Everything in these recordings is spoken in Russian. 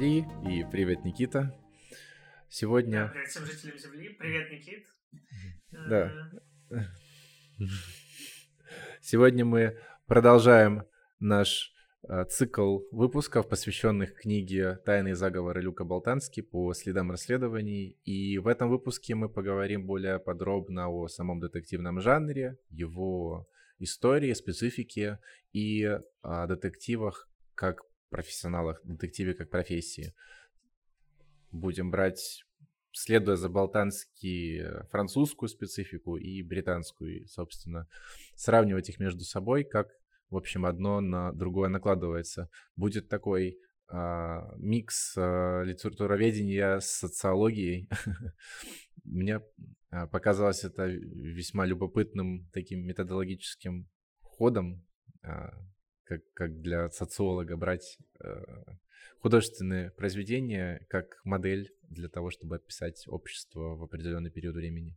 Земли и привет, Никита. Сегодня... Да, привет всем жителям Земли. Привет, Никит. Да. Сегодня мы продолжаем наш а, цикл выпусков, посвященных книге «Тайные заговоры» Люка Болтански по следам расследований. И в этом выпуске мы поговорим более подробно о самом детективном жанре, его истории, специфике и о детективах как профессионалах, детективе как профессии. Будем брать, следуя за болтански, французскую специфику и британскую, и, собственно, сравнивать их между собой, как в общем, одно на другое накладывается. Будет такой а, микс а, литературоведения с социологией. Мне а, показалось это весьма любопытным таким методологическим ходом, как, как для социолога брать а, художественные произведения как модель для того, чтобы описать общество в определенный период времени.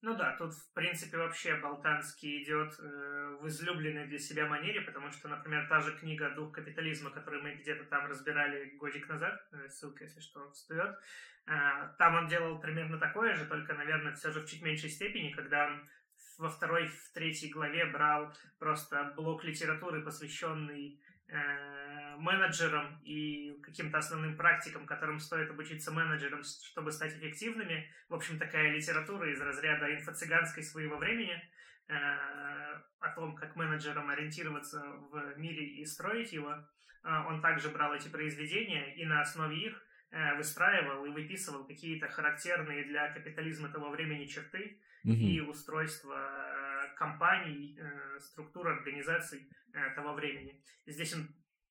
Ну да, тут, в принципе, вообще Болтанский идет э, в излюбленной для себя манере, потому что, например, та же книга «Дух капитализма», которую мы где-то там разбирали годик назад, э, ссылка, если что, встает, э, там он делал примерно такое же, только, наверное, все же в чуть меньшей степени, когда он во второй, в третьей главе брал просто блок литературы, посвященный Э, менеджерам и каким-то основным практикам, которым стоит обучиться менеджерам, чтобы стать эффективными. В общем, такая литература из разряда инфо-цыганской своего времени э, о том, как менеджерам ориентироваться в мире и строить его. Э, он также брал эти произведения и на основе их выстраивал и выписывал какие-то характерные для капитализма того времени черты mm-hmm. и устройства компаний, э, структур организаций э, того времени. Здесь он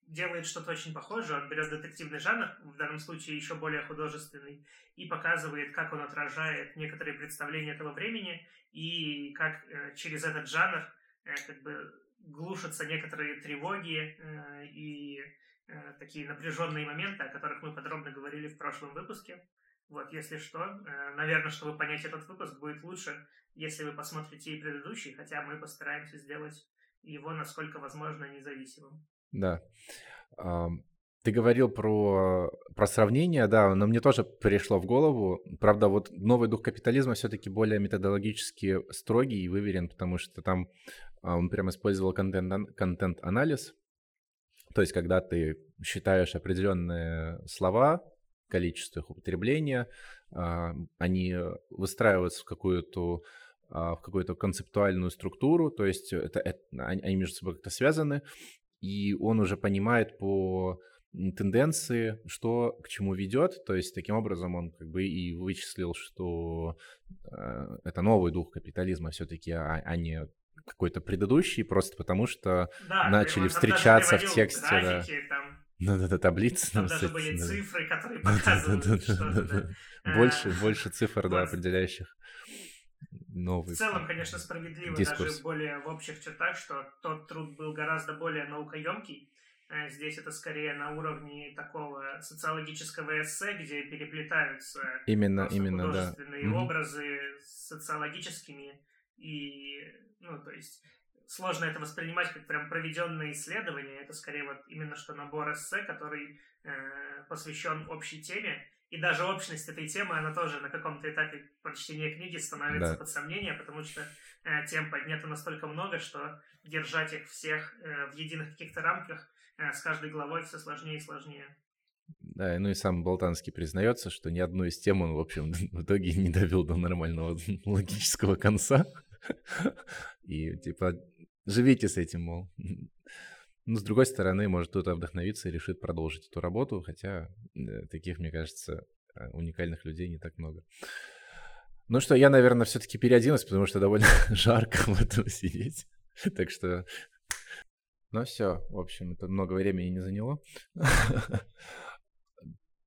делает что-то очень похожее, он берет детективный жанр, в данном случае еще более художественный, и показывает, как он отражает некоторые представления этого времени, и как э, через этот жанр как бы глушатся некоторые тревоги и такие напряженные моменты, о которых мы подробно говорили в прошлом выпуске. Вот, если что, наверное, чтобы понять этот выпуск, будет лучше если вы посмотрите и предыдущий, хотя мы постараемся сделать его, насколько возможно, независимым. Да. Ты говорил про, про сравнение, да, но мне тоже пришло в голову. Правда, вот новый дух капитализма все-таки более методологически строгий и выверен, потому что там а, он прямо использовал контент, контент-анализ. То есть, когда ты считаешь определенные слова, количество их употребления, а, они выстраиваются в какую-то а, в какую-то концептуальную структуру, то есть это, это, они между собой как-то связаны, и он уже понимает по тенденции, что к чему ведет, то есть таким образом он как бы и вычислил, что э, это новый дух капитализма все-таки, а, а не какой-то предыдущий, просто потому что да, начали встречаться в тексте. Графики, да. Там... Да-да-да, таблицы. Там даже были цифры, которые показывают что-то. Больше, больше цифр, да, определяющих новый. В целом, конечно, справедливо дискурс. даже более в общих чертах, что тот труд был гораздо более наукоемкий. Э, здесь это скорее на уровне такого социологического эссе, где переплетаются именно, именно, художественные да. образы с социологическими и, ну, то есть сложно это воспринимать как прям проведенное исследование. Это скорее вот именно что набор эссе, который э, посвящен общей теме и даже общность этой темы, она тоже на каком-то этапе прочтения книги становится да. под сомнение, потому что э, тем поднято настолько много, что держать их всех э, в единых каких-то рамках э, с каждой главой все сложнее и сложнее. Да, ну и сам Болтанский признается, что ни одну из тем он, в общем, в итоге не довел до нормального логического конца. И типа, живите с этим, мол. Но, с другой стороны, может кто-то вдохновится и решит продолжить эту работу, хотя э, таких, мне кажется, э, уникальных людей не так много. Ну что, я, наверное, все-таки переоденусь, потому что довольно жарко в этом сидеть. Так что... Ну все, в общем, это много времени не заняло.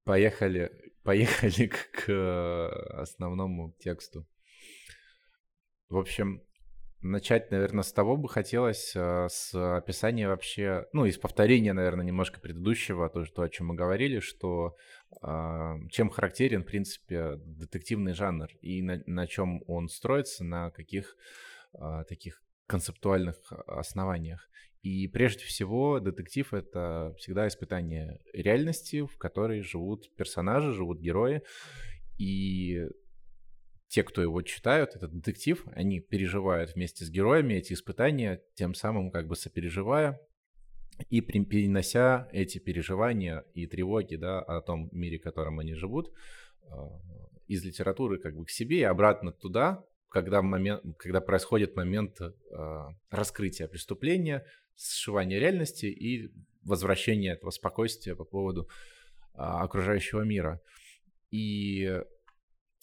Поехали, поехали к, к основному тексту. В общем, Начать, наверное, с того бы хотелось, э, с описания вообще, ну, из повторения, наверное, немножко предыдущего, то, то о чем мы говорили, что а, чем характерен, в принципе, детективный жанр и на, на чем он строится, на каких а, таких концептуальных основаниях. И прежде всего детектив — это всегда испытание реальности, в которой живут персонажи, живут герои. И те, кто его читают, этот детектив, они переживают вместе с героями эти испытания, тем самым как бы сопереживая и перенося эти переживания и тревоги да, о том мире, в котором они живут, а, из литературы как бы к себе и обратно туда, когда, момент, когда происходит момент э, раскрытия преступления, сшивания реальности и возвращения этого спокойствия по поводу э, окружающего мира. И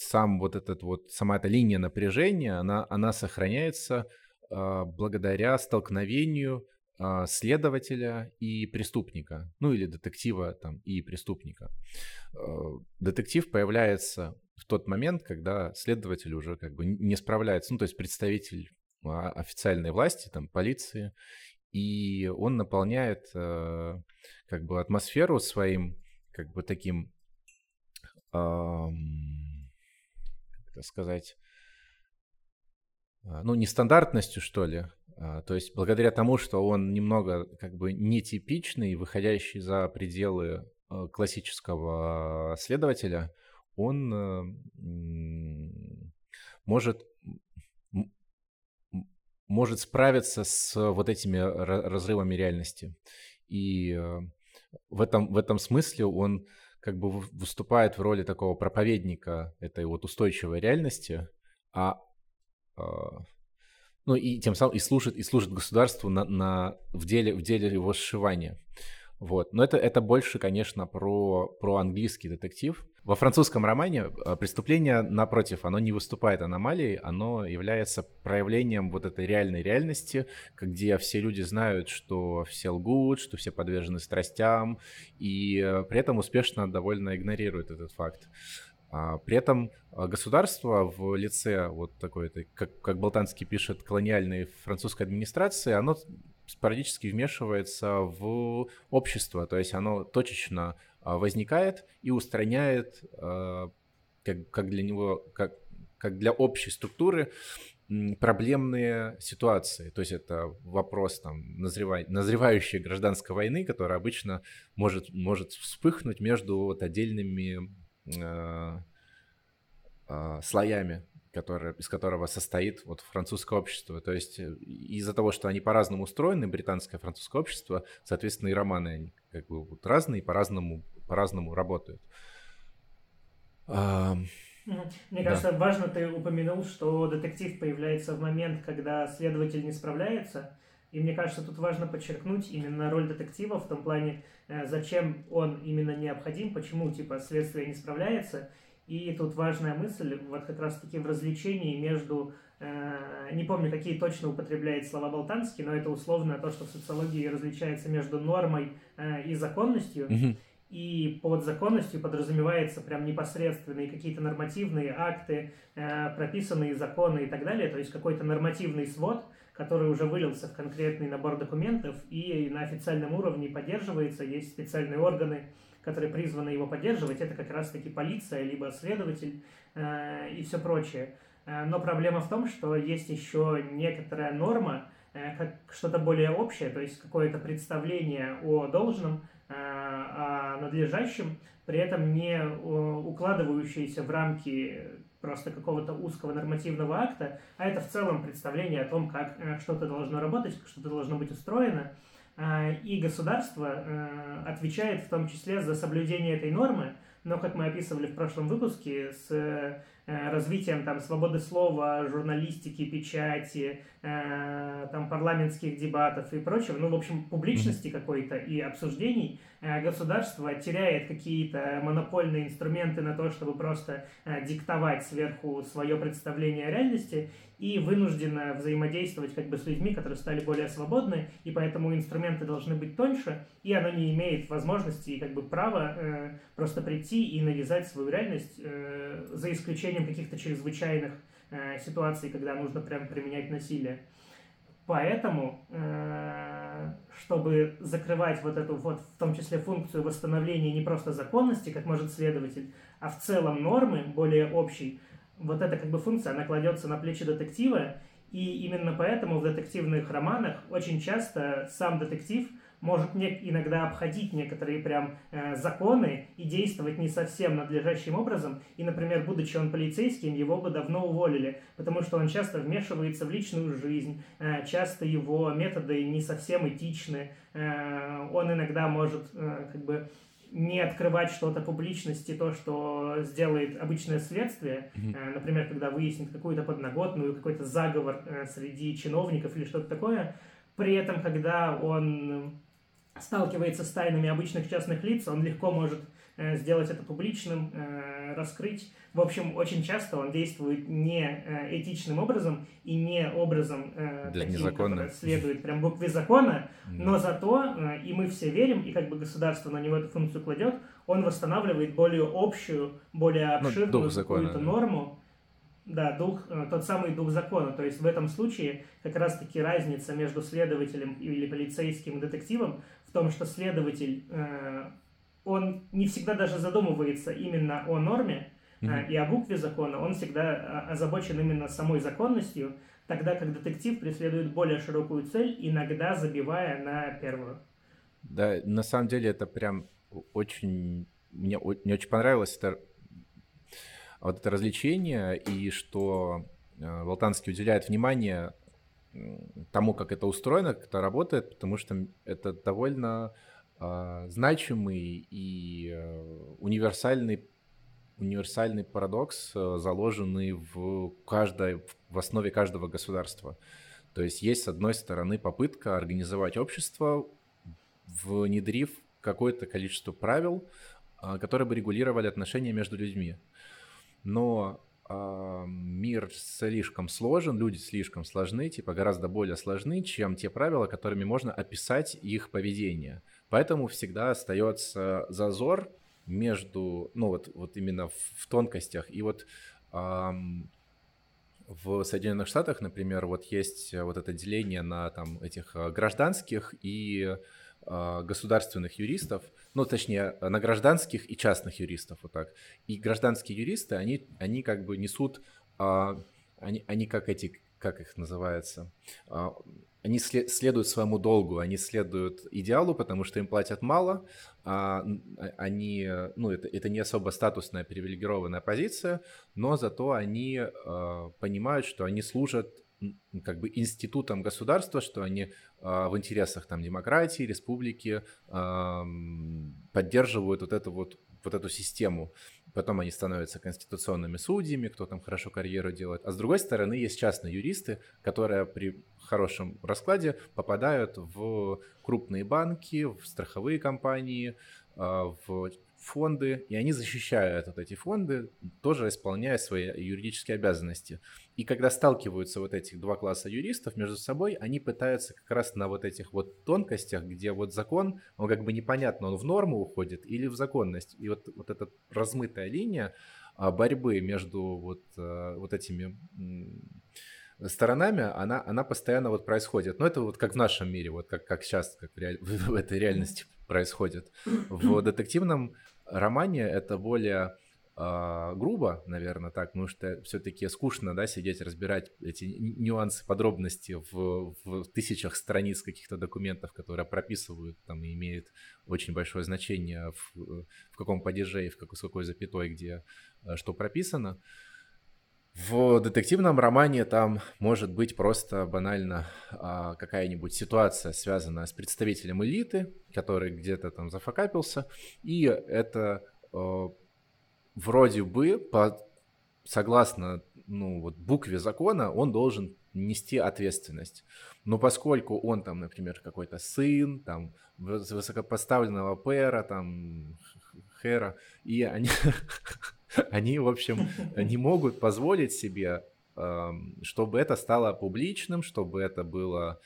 сам вот этот вот, сама эта линия напряжения, она, она сохраняется э, благодаря столкновению э, следователя и преступника, ну или детектива там и преступника. Э, детектив появляется в тот момент, когда следователь уже как бы не справляется, ну, то есть представитель а, официальной власти, там, полиции, и он наполняет э, как бы атмосферу своим как бы таким, э, сказать, ну, нестандартностью, что ли. А, то есть благодаря тому, что он немного как бы нетипичный, выходящий за пределы э, классического следователя, он может может справиться с вот этими разрывами реальности. И в этом, в этом смысле он как бы выступает в роли такого проповедника этой вот устойчивой реальности, а, а ну и тем самым и служит, и служит государству на, на, в, деле, в деле его сшивания. Вот. Но это, это больше, конечно, про, про английский детектив. Во французском романе а, преступление, напротив, оно не выступает аномалией, оно является проявлением вот этой реальной реальности, где все люди знают, что все лгут, что все подвержены страстям, и э, при этом успешно довольно игнорируют этот факт. А, при этом а, государство в лице вот такой, как, как Болтанский пишет, колониальной французской администрации, оно спорадически вмешивается в общество, то есть оно точечно возникает и устраняет, а, как, как для него, как, как для общей структуры, проблемные ситуации. То есть это вопрос там, назревай, назревающей гражданской войны, которая обычно может, может вспыхнуть между вот отдельными э, э, слоями который, из которого состоит вот французское общество. То есть из-за того, что они по-разному устроены, британское и французское общество, соответственно, и романы они как бы вот разные, по-разному, по-разному работают. А, Мне да. кажется, важно ты упомянул, что детектив появляется в момент, когда следователь не справляется. И мне кажется, тут важно подчеркнуть именно роль детектива в том плане, э, зачем он именно необходим, почему типа следствие не справляется и тут важная мысль, вот как раз-таки в развлечении между, не помню, какие точно употребляет слова Болтанский, но это условно то, что в социологии различается между нормой э, и законностью. И под законностью подразумевается прям непосредственные какие-то нормативные акты, э, прописанные законы и так далее, то есть какой-то нормативный свод, который уже вылился в конкретный набор документов и на официальном уровне поддерживается, есть специальные органы, которые призваны его поддерживать, это как раз-таки полиция, либо следователь э, и все прочее. Э, но проблема в том, что есть еще некоторая норма, э, как что-то более общее, то есть какое-то представление о должном, э, о надлежащем, при этом не укладывающееся в рамки просто какого-то узкого нормативного акта, а это в целом представление о том, как что-то должно работать, как что-то должно быть устроено. И государство отвечает в том числе за соблюдение этой нормы, но, как мы описывали в прошлом выпуске, с развитием там, свободы слова, журналистики, печати, э, там, парламентских дебатов и прочего, ну, в общем, публичности какой-то и обсуждений, государство теряет какие-то монопольные инструменты на то, чтобы просто диктовать сверху свое представление о реальности, и вынуждена взаимодействовать как бы с людьми, которые стали более свободны, и поэтому инструменты должны быть тоньше, и оно не имеет возможности и как бы права э, просто прийти и навязать свою реальность, э, за исключением каких-то чрезвычайных э, ситуаций, когда нужно прям применять насилие. Поэтому, э, чтобы закрывать вот эту вот, в том числе функцию восстановления не просто законности, как может следователь, а в целом нормы более общей, вот эта как бы функция, она кладется на плечи детектива, И именно поэтому в детективных романах очень часто сам детектив может не, иногда обходить некоторые прям э, законы и действовать не совсем надлежащим образом. И, например, будучи он полицейским, его бы давно уволили, потому что он часто вмешивается в личную жизнь, э, часто его методы не совсем этичны, э, он иногда может э, как бы не открывать что-то публичности, то, что сделает обычное следствие, mm-hmm. например, когда выяснит какую-то подноготную, какой-то заговор э, среди чиновников или что-то такое, при этом, когда он сталкивается с тайнами обычных частных лиц, он легко может Э, сделать это публичным, э, раскрыть. В общем, очень часто он действует не э, этичным образом и не образом Даже таким, незаконно. следует прям букве закона, но зато, и мы все верим, и как бы государство на него эту функцию кладет, он восстанавливает более общую, более ну, обширную ну, какую-то норму. Да, дух, тот самый дух закона. То есть в этом случае как раз-таки разница между следователем или полицейским и детективом в том, что следователь он не всегда даже задумывается именно о норме mm-hmm. и о букве закона, он всегда а, озабочен именно самой законностью, тогда как детектив преследует более широкую цель, иногда забивая на первую. Да, на самом деле это прям очень... Мне, мне очень понравилось это, вот это развлечение, и что э, Волтанский уделяет внимание тому, как это устроено, как это работает, потому что это довольно а, значимый и э, универсальный универсальный парадокс, э, заложенный в, каждой, в основе каждого государства. То есть есть, с одной стороны, попытка организовать общество, внедрив какое-то количество правил, а, которые бы регулировали отношения между людьми. Но э, мир слишком сложен, люди слишком сложны, типа гораздо более сложны, чем те правила, которыми можно описать их поведение. Поэтому всегда остается зазор между, ну вот, вот именно в, в тонкостях. И вот эм, в Соединенных Штатах, например, вот есть вот это деление на там этих э, гражданских и государственных юристов, ну, точнее, на гражданских и частных юристов, вот так. И гражданские юристы, они, они как бы несут, э, они, они как эти, как их называется, э, они следуют своему долгу, они следуют идеалу, потому что им платят мало, а, а они, ну, это, это не особо статусная привилегированная позиция, но зато они а, понимают, что они служат как бы институтом государства, что они а, в интересах там демократии, республики поддерживают вот эту вот вот эту систему. Потом они становятся конституционными судьями, кто там хорошо карьеру делает. А с другой стороны, есть частные юристы, которые при хорошем раскладе попадают в крупные банки, в страховые компании, а, в фонды, и они защищают вот эти фонды, тоже исполняя свои юридические обязанности. И когда сталкиваются вот эти два класса юристов между собой, они пытаются как раз на вот этих вот тонкостях, где вот закон, он как бы непонятно, он в норму уходит или в законность. И вот, вот эта размытая линия а, борьбы между вот, а, вот этими сторонами, она, она постоянно вот происходит. Но это вот как в нашем мире, вот как, как сейчас, как в, реаль... в этой реальности происходит. В детективном романе это более э, грубо, наверное, так, потому что все-таки скучно, да, сидеть, разбирать эти нюансы, подробности в, в тысячах страниц каких-то документов, которые прописывают там и имеют очень большое значение в, в каком падеже и в какой, с какой запятой, где э, что прописано. В детективном романе там может быть просто банально а, какая-нибудь ситуация, связанная с представителем элиты, который где-то там зафакапился, и это а, вроде бы по, согласно ну, вот, букве закона он должен нести ответственность. Но поскольку он там, например, какой-то сын, там, высокопоставленного пэра, там, хэра, и они они, в общем, не могут позволить себе, чтобы это стало публичным, чтобы это было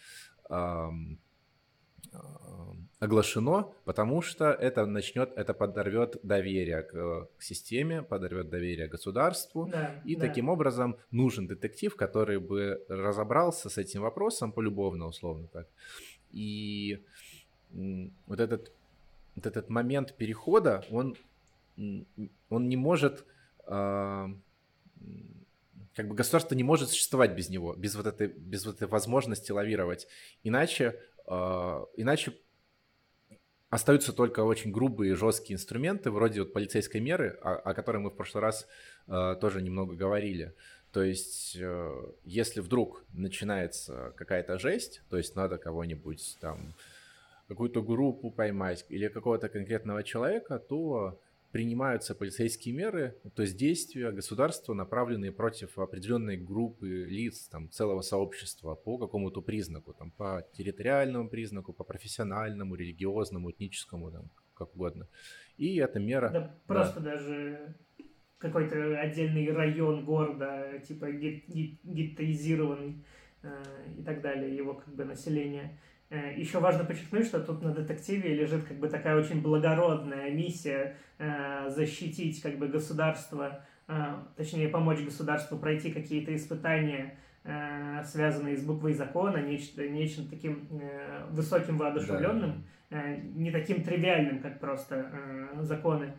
оглашено, потому что это начнет, это подорвет доверие к, к системе, подорвет доверие государству, да, и да. таким образом нужен детектив, который бы разобрался с этим вопросом полюбовно, условно так. И вот этот, вот этот момент перехода, он он не может, а, как бы государство не может существовать без него, без вот этой, без вот этой возможности лавировать. Иначе, э, иначе остаются только очень грубые и жесткие инструменты, вроде вот полицейской меры, о, о которой мы в прошлый раз э, тоже немного говорили. То есть, э, если вдруг начинается какая-то жесть, то есть надо кого-нибудь там, какую-то группу поймать или какого-то конкретного человека, то принимаются полицейские меры, то есть действия государства, направленные против определенной группы лиц, там, целого сообщества по какому-то признаку, там, по территориальному признаку, по профессиональному, религиозному, этническому, там, как угодно. И эта мера... Да, да. просто даже какой-то отдельный район города, типа геттоизированный э, и так далее, его как бы население – Еще важно подчеркнуть, что тут на детективе лежит как бы такая очень благородная миссия э, защитить как бы государство, э, точнее помочь государству пройти какие-то испытания, связанные с буквой закона, нечто, нечто таким высоким воодушевленным, да. не таким тривиальным, как просто законы.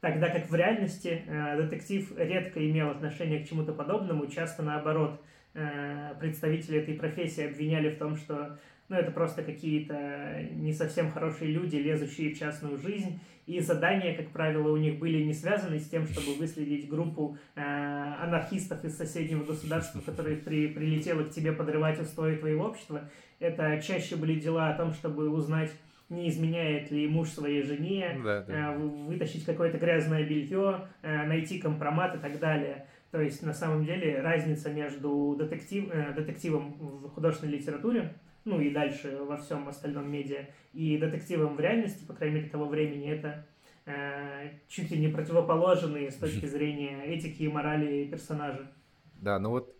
Тогда как в реальности детектив редко имел отношение к чему-то подобному, часто наоборот представители этой профессии обвиняли в том, что ну, это просто какие-то не совсем хорошие люди, лезущие в частную жизнь, и задания, как правило, у них были не связаны с тем, чтобы выследить группу э, анархистов из соседнего государства, которые при, прилетело к тебе подрывать устои твоего общества. Это чаще были дела о том, чтобы узнать, не изменяет ли муж своей жене, да, да. Э, вытащить какое-то грязное белье, э, найти компромат и так далее. То есть, на самом деле, разница между детектив, э, детективом в художественной литературе ну и дальше во всем остальном медиа, и детективом в реальности, по крайней мере, того времени, это э, чуть ли не противоположные с точки зрения этики и морали персонажа. Да, ну вот,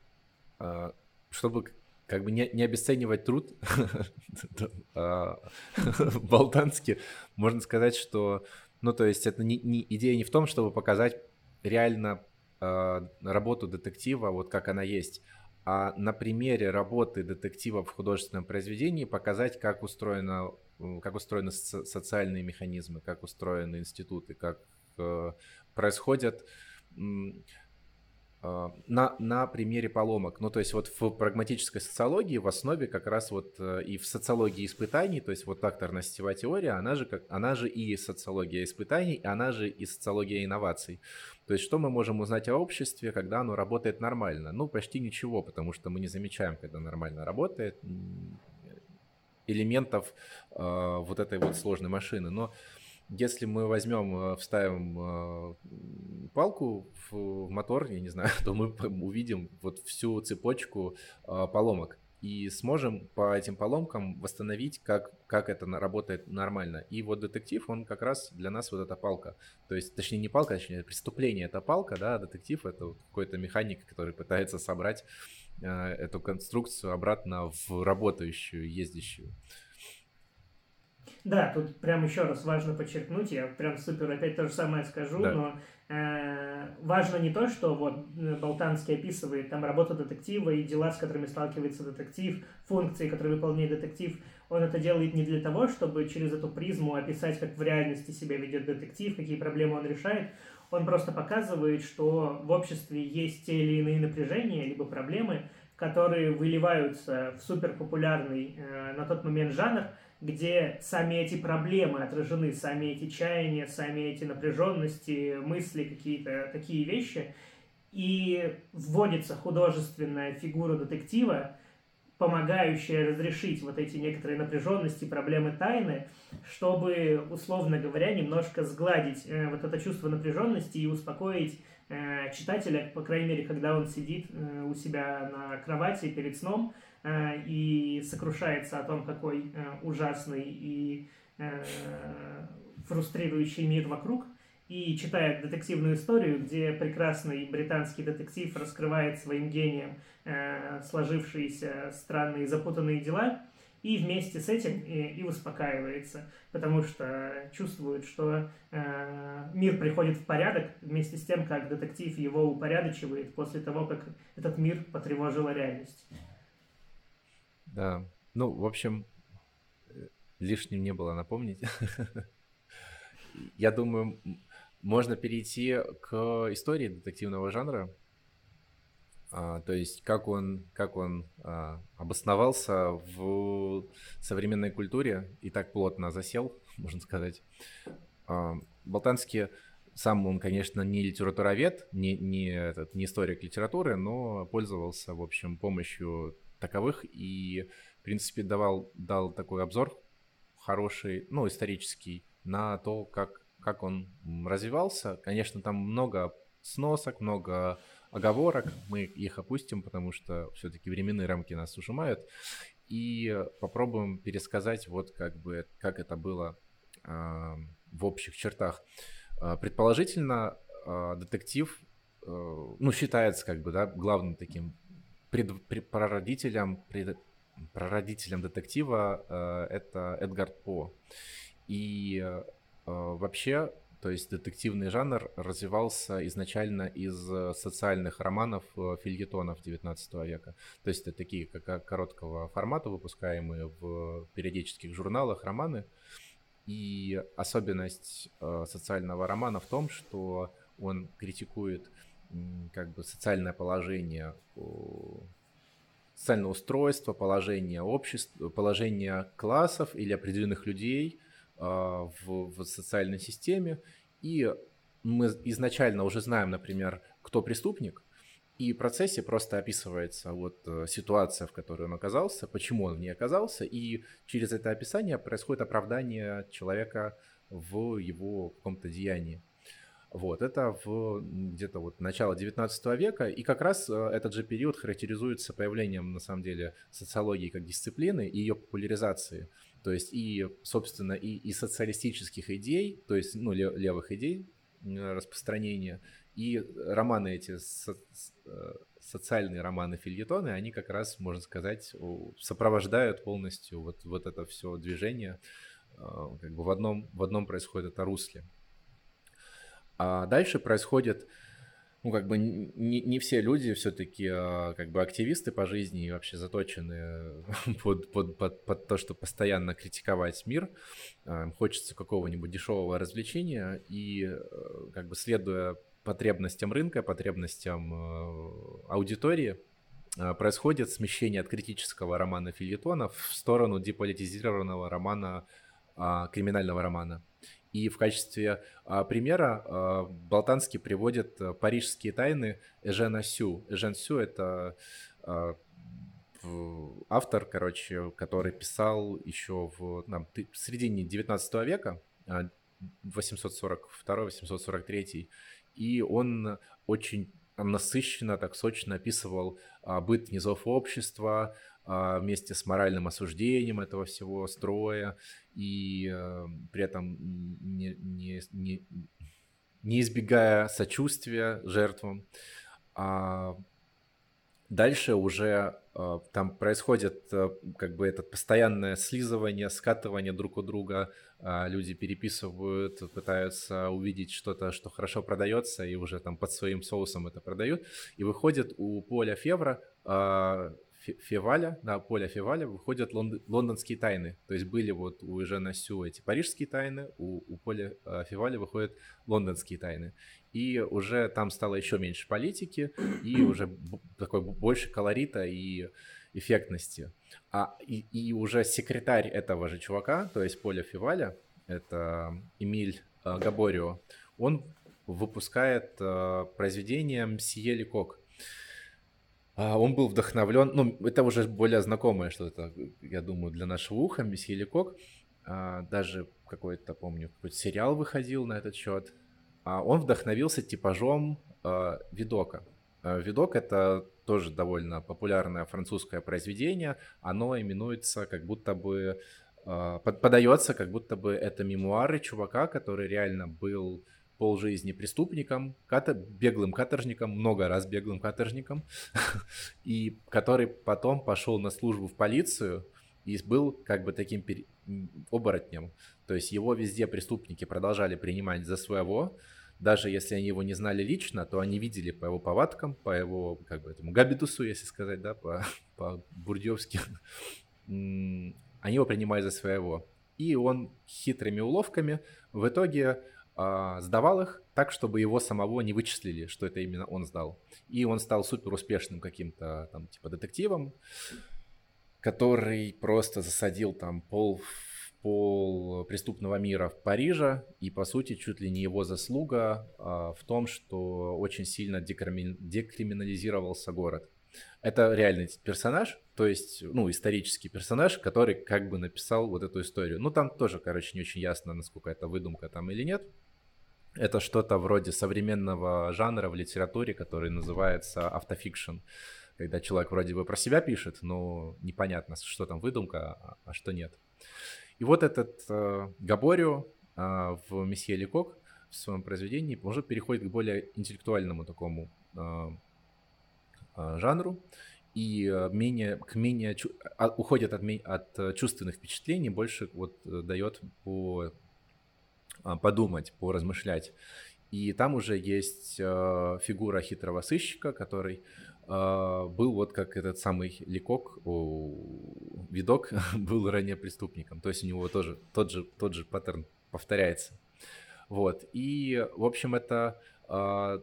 э, чтобы как бы не, не обесценивать труд а, Болтански, можно сказать, что, ну, то есть это не, не, идея не в том, чтобы показать реально э, работу детектива, вот как она есть, а на примере работы детектива в художественном произведении показать, как устроено как устроены социальные механизмы, как устроены институты, как э, происходят а, на, на примере поломок. Ну, то есть вот в прагматической социологии в основе как раз вот э, и в социологии испытаний, то есть вот акторно-сетевая теория, она же, как, она же и социология испытаний, она же и социология инноваций. То есть что мы можем узнать о обществе, когда оно работает нормально? Ну, почти ничего, потому что мы не замечаем, когда нормально работает элементов э, вот этой вот сложной машины. Но если мы возьмем, э, вставим э, палку в мотор, я не знаю, то мы увидим вот всю цепочку э, поломок и сможем по этим поломкам восстановить, как, как это работает нормально. И вот детектив, он как раз для нас вот эта палка. То есть, точнее, не палка, точнее, преступление это палка, да, а детектив это вот какой-то механик, который пытается собрать э, эту конструкцию обратно в работающую, ездящую. Да, тут прям еще раз важно подчеркнуть, я прям супер опять то же самое скажу, да. но важно не то, что вот э, Болтанский описывает там работу детектива и дела, с которыми сталкивается детектив, функции, которые выполняет детектив. Он это делает не для того, чтобы через эту призму описать, как в реальности себя ведет детектив, какие проблемы он решает. Он просто показывает, что в обществе есть те или иные напряжения, либо проблемы, которые выливаются в суперпопулярный э, на тот момент жанр, где сами эти проблемы отражены, сами эти чаяния, сами эти напряженности, мысли, какие-то такие вещи. И вводится художественная фигура детектива, помогающая разрешить вот эти некоторые напряженности, проблемы тайны, чтобы, условно говоря, немножко сгладить э, вот это чувство напряженности и успокоить э, читателя, по крайней мере, когда он сидит э, у себя на кровати перед сном, и сокрушается о том, какой э, ужасный и э, фрустрирующий мир вокруг, и читает детективную историю, где прекрасный британский детектив раскрывает своим гением сложившиеся странные запутанные дела, и вместе с этим и, и успокаивается, потому что чувствует, что э, мир приходит в порядок вместе с тем, как детектив его упорядочивает после того, как этот мир потревожила реальность. Да. Ну, в общем, э, лишним не было напомнить. Я думаю, можно перейти к истории детективного жанра. А, то есть как он, как он а, обосновался в современной культуре и так плотно засел, можно сказать. А, Болтанский сам он, конечно, не литературовед, не, не, этот, не историк литературы, но пользовался, в общем, помощью таковых и, в принципе, давал, дал такой обзор хороший, ну, исторический, на то, как, как он развивался. Конечно, там много сносок, много оговорок, мы их опустим, потому что все-таки временные рамки нас ужимают, и попробуем пересказать вот как бы, как это было э, в общих чертах. Э, предположительно, э, детектив, э, ну, считается как бы, да, главным таким пред, пред, прародителем, пред, прародителем детектива э, это Эдгард По. И э, вообще то есть детективный жанр развивался изначально из э, социальных романов, э, фильетонов 19 века. То есть это такие как короткого формата, выпускаемые в периодических журналах романы. И особенность э, социального романа в том, что он критикует как бы социальное положение социальное устройство, положение общества, положение классов или определенных людей – а, в, в социальной системе, и мы изначально уже знаем, например, кто преступник, и в процессе просто описывается вот э, ситуация, в которой он оказался, почему он в ней оказался, и через это описание происходит оправдание человека в его каком-то деянии. Вот, это в где-то вот начало 19 века, и как раз э, этот же период характеризуется появлением, на самом деле, социологии как дисциплины и ее популяризации. То есть и, собственно, и, и социалистических идей, то есть, ну, левых идей распространения, и романы эти, со, э, социальные романы фильетоны, они как раз, можно сказать, сопровождают полностью вот, вот это все движение, э, как бы в одном, в одном происходит это русле. А дальше происходит ну, как бы не, не все люди все-таки а, как бы активисты по жизни и вообще заточены под, под, под, под то, что постоянно критиковать мир. А, хочется какого-нибудь дешевого развлечения и э, как бы следуя потребностям рынка, потребностям э, аудитории, а, происходит смещение от критического романа Филитона в сторону деполитизированного романа, криминального романа. И в качестве а, примера а, Болтанский приводит а, парижские тайны Эжена Сю. Эжен Сю — это а, автор, короче, который писал еще в, на, в середине 19 века, 842-843, и он очень насыщенно, так сочно описывал а, быт низов общества, а, вместе с моральным осуждением этого всего строя и э, при этом не, не, не, не избегая сочувствия жертвам. А дальше уже э, там происходит э, как бы это постоянное слизывание, скатывание друг у друга. Э, люди переписывают, пытаются увидеть что-то, что хорошо продается, и уже там под своим соусом это продают. И выходит у Поля Февра Феваля, на поле Феваля выходят лонд, лондонские тайны. То есть были вот у Жена Сю эти парижские тайны, у, у поля э, Феваля выходят лондонские тайны. И уже там стало еще меньше политики, и уже такой больше колорита и эффектности. А, и, и уже секретарь этого же чувака, то есть поля Феваля, это Эмиль э, Габорио, он выпускает э, произведение «Мсье Лекок», а, он был вдохновлен, ну, это уже более знакомое что-то, я думаю, для нашего уха, месье Лекок. А, даже какой-то, помню, какой-то сериал выходил на этот счет. А, он вдохновился типажом Видока. Видок — это тоже довольно популярное французское произведение. Оно именуется как будто бы... Подается, как будто бы это мемуары чувака, который реально был полжизни преступником, катер, беглым каторжником, много раз беглым каторжником, и который потом пошел на службу в полицию и был как бы таким пер... оборотнем. То есть его везде преступники продолжали принимать за своего, даже если они его не знали лично, то они видели по его повадкам, по его как бы этому габитусу, если сказать, да, по, по бурдевски, они его принимали за своего. И он хитрыми уловками в итоге сдавал их так, чтобы его самого не вычислили, что это именно он сдал. И он стал супер успешным каким-то там типа детективом, который просто засадил там пол пол преступного мира в Париже, и, по сути, чуть ли не его заслуга а, в том, что очень сильно декрими... декриминализировался город. Это реальный персонаж, то есть, ну, исторический персонаж, который как бы написал вот эту историю. Ну, там тоже, короче, не очень ясно, насколько это выдумка там или нет. Это что-то вроде современного жанра в литературе, который называется автофикшн. Когда человек вроде бы про себя пишет, но непонятно, что там выдумка, а, а что нет. И вот этот э, Габорио э, в «Месье Лекок» в своем произведении уже переходит к более интеллектуальному такому э, э, жанру и э, менее, к менее, а, уходит от, от чувственных впечатлений, больше вот э, дает по подумать, поразмышлять. И там уже есть э, фигура хитрого сыщика, который э, был вот как этот самый Ликок, о, видок, был ранее преступником. То есть у него тоже тот же, тот же паттерн повторяется. Вот. И, в общем, это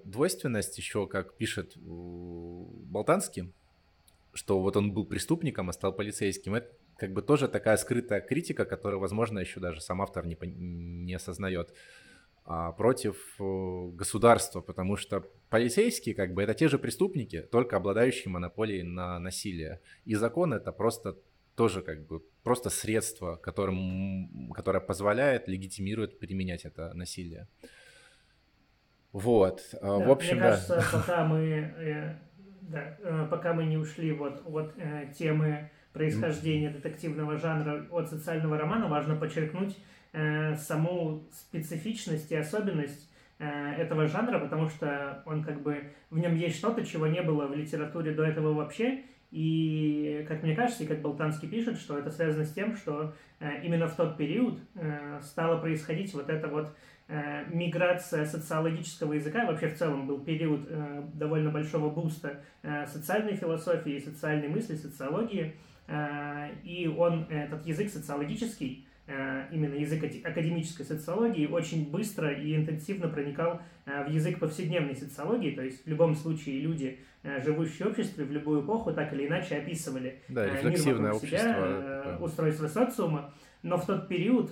двойственность еще, как пишет Болтанский, что вот он был преступником, а стал полицейским. Это как бы тоже такая скрытая критика, которую, возможно, еще даже сам автор не, не осознает а, против э, государства, потому что полицейские, как бы, это те же преступники, только обладающие монополией на насилие. И закон это просто тоже как бы просто средство, которым, которое позволяет, легитимирует применять это насилие. Вот, а, да, в общем, мне да. кажется, пока мы, э, да, э, пока мы не ушли вот от э, темы происхождения детективного жанра от социального романа, важно подчеркнуть э, саму специфичность и особенность э, этого жанра, потому что он как бы в нем есть что-то, чего не было в литературе до этого вообще. И, как мне кажется, и как Болтанский пишет, что это связано с тем, что э, именно в тот период э, стало происходить вот это вот э, миграция социологического языка. Вообще в целом был период э, довольно большого буста э, социальной философии, социальной мысли, социологии. Э, и он, этот язык социологический, э, именно язык академической социологии, очень быстро и интенсивно проникал э, в язык повседневной социологии, то есть в любом случае люди, живущие в обществе в любую эпоху, так или иначе описывали да, мир вокруг себя, такое. устройство социума. Но в тот период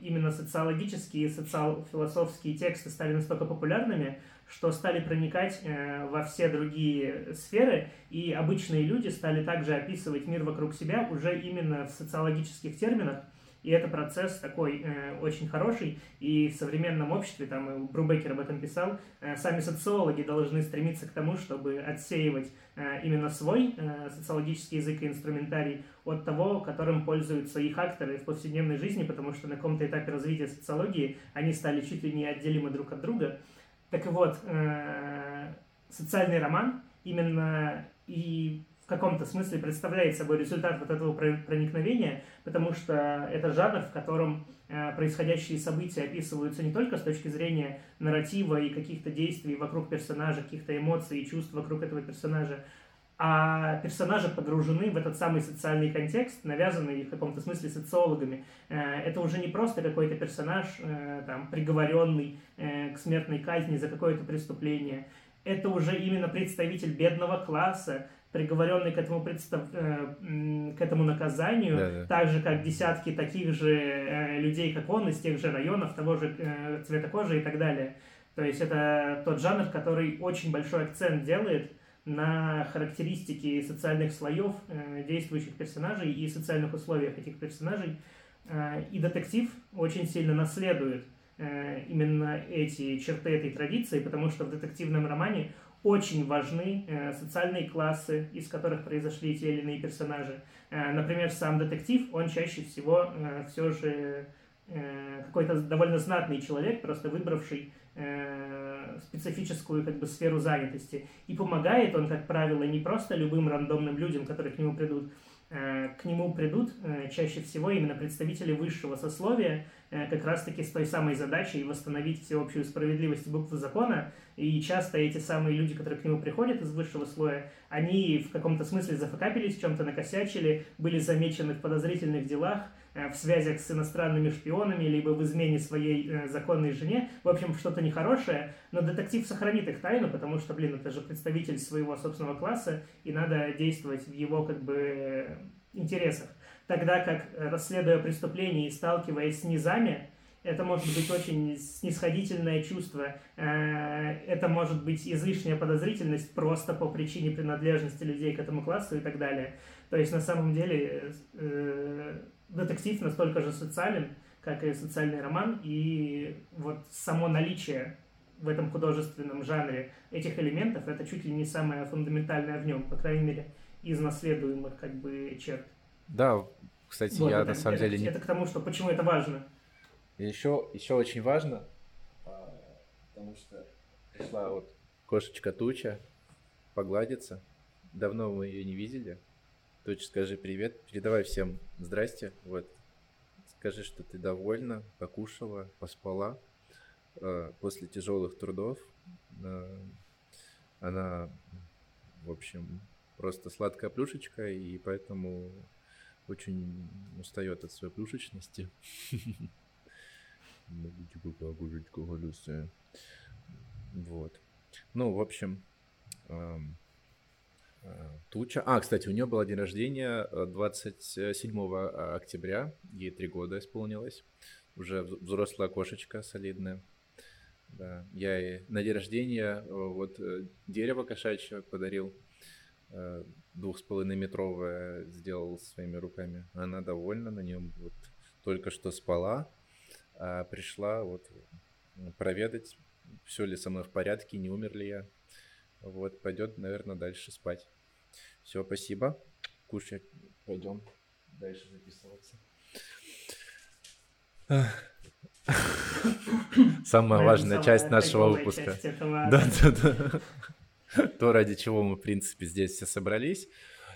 именно социологические и социал-философские тексты стали настолько популярными, что стали проникать э, во все другие сферы, и обычные люди стали также описывать мир вокруг себя уже именно в социологических терминах, и это процесс такой э, очень хороший, и в современном обществе, там и Брубекер об этом писал, э, сами социологи должны стремиться к тому, чтобы отсеивать э, именно свой э, социологический язык и инструментарий от того, которым пользуются их акторы в повседневной жизни, потому что на каком-то этапе развития социологии они стали чуть ли не отделимы друг от друга. Так вот, э, социальный роман именно и в каком-то смысле представляет собой результат вот этого проникновения, потому что это жанр, в котором э, происходящие события описываются не только с точки зрения нарратива и каких-то действий вокруг персонажа, каких-то эмоций и чувств вокруг этого персонажа, а персонажи погружены в этот самый социальный контекст, навязанный в каком-то смысле социологами. Э, это уже не просто какой-то персонаж, э, там, приговоренный э, к смертной казни за какое-то преступление. Это уже именно представитель бедного класса, приговоренный к этому, представ... к этому наказанию, да, да. так же, как десятки таких же людей, как он, из тех же районов, того же цвета кожи и так далее. То есть это тот жанр, который очень большой акцент делает на характеристики социальных слоев э, действующих персонажей и социальных условиях этих персонажей. Э, и детектив очень сильно наследует э, именно эти черты этой традиции, потому что в детективном романе очень важны социальные классы, из которых произошли те или иные персонажи. Например, сам детектив, он чаще всего все же какой-то довольно знатный человек, просто выбравший специфическую как бы сферу занятости. И помогает он, как правило, не просто любым рандомным людям, которые к нему придут, э, к нему придут э, чаще всего именно представители высшего сословия, как раз-таки с той самой задачей восстановить всеобщую справедливость и букву закона, и часто эти самые люди, которые к нему приходят из высшего слоя, они в каком-то смысле зафакапились, чем-то накосячили, были замечены в подозрительных делах, э, в связях с иностранными шпионами, либо в измене своей э, законной жене. В общем, что-то нехорошее, но детектив сохранит их тайну, потому что, блин, это же представитель своего собственного класса, и надо действовать в его, как бы, интересах. Тогда как, расследуя преступление и сталкиваясь с низами, это может быть очень снисходительное чувство, э, это может быть излишняя подозрительность просто по причине принадлежности людей к этому классу и так далее. То есть на самом деле э, детектив настолько же социален, как и социальный роман, и вот само наличие в этом художественном жанре этих элементов, это чуть ли не самое фундаментальное в нем, по крайней мере, из наследуемых как бы черт. Да, кстати, вот, я это, на самом это, деле не... Это к тому, что почему это важно. Еще, еще очень важно, а, потому что пришла вот кошечка Туча погладиться. Давно мы ее не видели. Туча, скажи привет, передавай всем здрасте. Вот. Скажи, что ты довольна, покушала, поспала а, после тяжелых трудов. А, она, в общем, просто сладкая плюшечка, и поэтому очень устает от своей плюшечности. Типа, вот. Ну, в общем, а, Туча. А, кстати, у нее был день рождения 27 э, октября. Ей три года исполнилось. Уже взрослая кошечка солидная. Да. Я ей на день рождения э, вот э, дерево кошачье подарил. Двух с половиной метровое сделал своими руками. Она довольна, на нем вот только что спала а пришла вот проведать, все ли со мной в порядке, не умер ли я. Вот, пойдет, наверное, дальше спать. Все, спасибо. Кушать. Пойдем дальше записываться. Самая важная часть нашего выпуска. Да, да, да. То, ради чего мы, в принципе, здесь все собрались.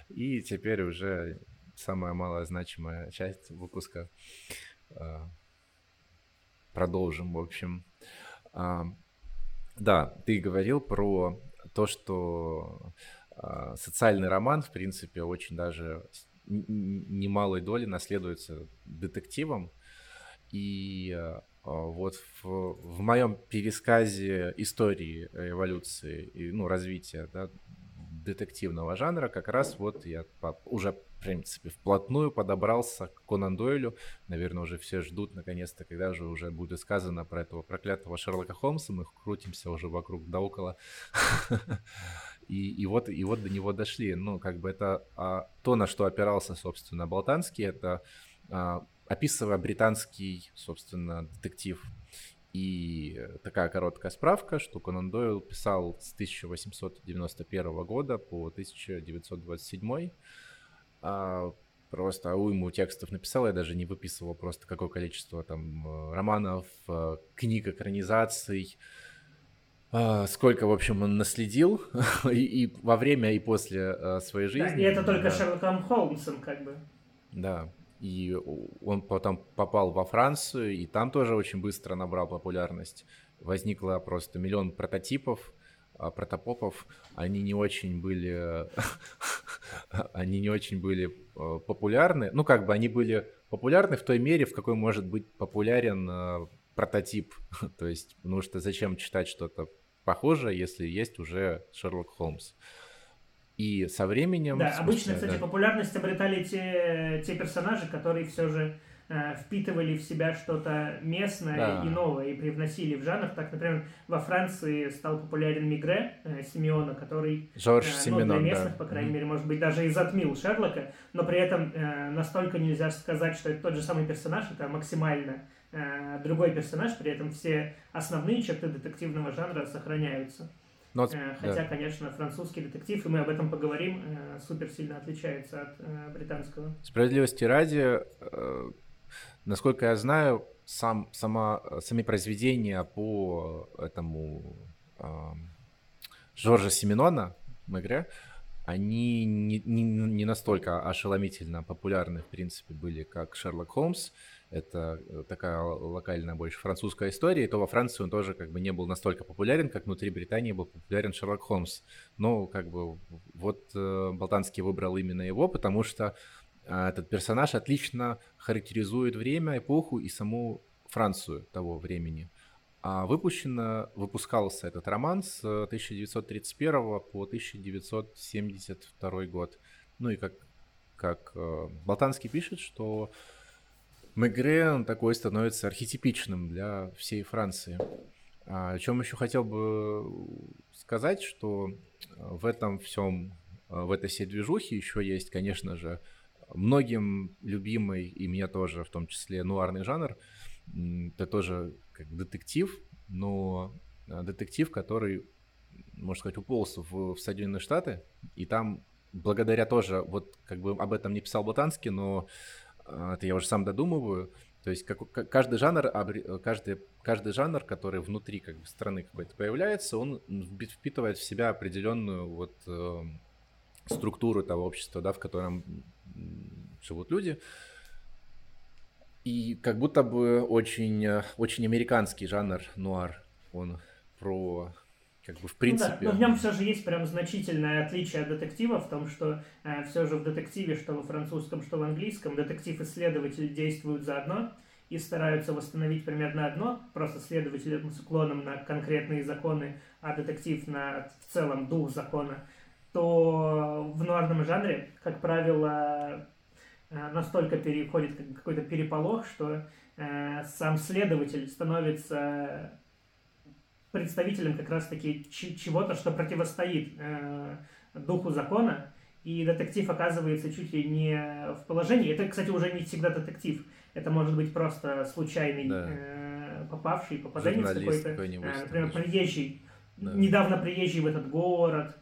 И теперь уже самая малозначимая часть выпуска а, продолжим, в общем. А, да, ты говорил про то, что а, социальный роман, в принципе, очень даже немалой доли наследуется детективом. И вот в, в моем пересказе истории эволюции и ну, развития да, детективного жанра как раз вот я уже в принципе вплотную подобрался к Конан Дойлю. Наверное, уже все ждут наконец-то, когда же уже будет сказано про этого проклятого Шерлока Холмса. Мы крутимся уже вокруг да около. И, и, вот, и вот до него дошли. Ну, как бы это а, то, на что опирался, собственно, Болтанский, это а, описывая британский, собственно, детектив и такая короткая справка, что Конан Дойл писал с 1891 года по 1927. А просто уйму текстов написал, я даже не выписывал просто какое количество там э, романов, э, книг, экранизаций, а, сколько, в общем, он наследил и, и во время, и после э, своей жизни. Да, и это только да. Шерлоком Холмсом, как бы. Да, и он потом попал во Францию, и там тоже очень быстро набрал популярность. Возникло просто миллион прототипов, а, протопопов. Они не очень были, они не очень были э, популярны. Ну, как бы они были популярны в той мере, в какой может быть популярен э, прототип. То есть, потому что зачем читать что-то похожее, если есть уже Шерлок Холмс. И со временем... Да, обычно, кстати, да. популярность обретали те, те персонажи, которые все же э, впитывали в себя что-то местное да. и новое и привносили в жанр. Так, например, во Франции стал популярен Мигре э, Симеона, который Жорж э, ну, для местных, да. по крайней mm-hmm. мере, может быть, даже и затмил Шерлока, но при этом э, настолько нельзя сказать, что это тот же самый персонаж, это максимально э, другой персонаж, при этом все основные черты детективного жанра сохраняются. Но, э, Хотя, да. конечно, французский детектив, и мы об этом поговорим, э, супер сильно отличается от э, британского. Справедливости ради, насколько я знаю, сам, сама, сами произведения по этому э, Жоржа Семенона в игре, они не, не, не настолько ошеломительно популярны, в принципе, были, как Шерлок Холмс. Это э, такая локальная больше французская история, то во Франции он тоже как бы не был настолько популярен, как внутри Британии был популярен Шерлок Холмс. Но как бы вот э, Болтанский выбрал именно его, потому что э, этот персонаж отлично характеризует время, эпоху и саму Францию того времени. А выпущено, выпускался этот роман с 1931 по 1972 год. Ну и как, как э, Болтанский пишет, что Мегре он такой становится архетипичным для всей Франции. А, о чем еще хотел бы сказать, что в этом всем, в этой всей движухе еще есть, конечно же, многим любимый, и мне тоже в том числе, нуарный жанр. Это тоже как детектив, но э, детектив, который, можно сказать, уполз в, в Соединенные Штаты, и там благодаря тоже, вот как бы об этом не писал Ботанский, но э, это я уже сам додумываю, то есть как, каждый жанр, каждый, каждый жанр, который внутри как бы страны какой-то появляется, он впитывает в себя определенную вот э, структуру того общества, да, в котором живут люди. И как будто бы очень, э, очень американский жанр нуар. Он про как бы в принципе. Ну да, но в нем все же есть прям значительное отличие от детектива в том, что э, все же в детективе, что во французском, что в английском, детектив-исследователь действуют заодно и стараются восстановить примерно одно, просто следователь с уклоном на конкретные законы, а детектив на в целом дух закона, то в нуарном жанре, как правило, Э, настолько переходит какой-то переполох, что э, сам следователь становится представителем как раз-таки чего-то, что противостоит э, духу закона, и детектив оказывается чуть ли не в положении. Это, кстати, уже не всегда детектив. Это может быть просто случайный да. э, попавший, попаданец какой-то, э, например, приезжий, да. недавно приезжий в этот город,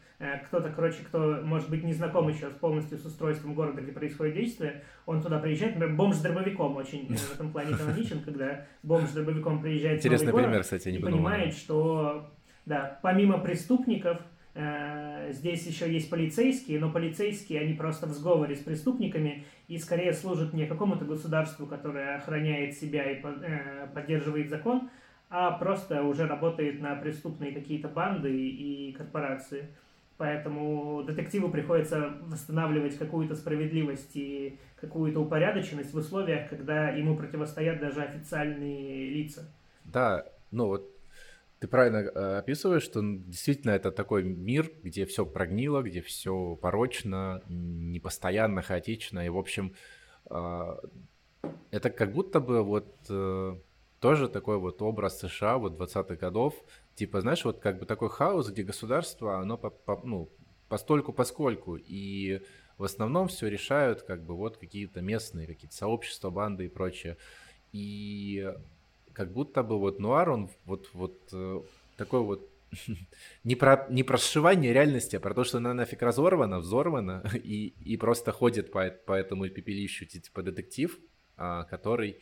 кто-то, короче, кто, может быть, не знаком еще полностью с устройством города, где происходит действие, он туда приезжает, например, бомж с дробовиком очень в этом плане каноничен, когда бомж с дробовиком приезжает Интересный в пример, кстати, не и понимает, что, да, помимо преступников, э, здесь еще есть полицейские, но полицейские, они просто в сговоре с преступниками и скорее служат не какому-то государству, которое охраняет себя и э, поддерживает закон, а просто уже работает на преступные какие-то банды и корпорации. Поэтому детективу приходится восстанавливать какую-то справедливость и какую-то упорядоченность в условиях, когда ему противостоят даже официальные лица. Да, ну вот ты правильно э, описываешь, что действительно это такой мир, где все прогнило, где все порочно, непостоянно, хаотично. И, в общем, э, это как будто бы вот э, тоже такой вот образ США вот 20-х годов, Типа, знаешь, вот как бы такой хаос, где государство, оно по, по, ну, постольку поскольку, и в основном все решают как бы вот какие-то местные, какие-то сообщества, банды и прочее. И как будто бы вот нуар, он вот, вот э, такой вот не про, не про сшивание реальности, а про то, что она нафиг разорвана, взорвана, и, и просто ходит по, по этому пепелищу, типа детектив, а, который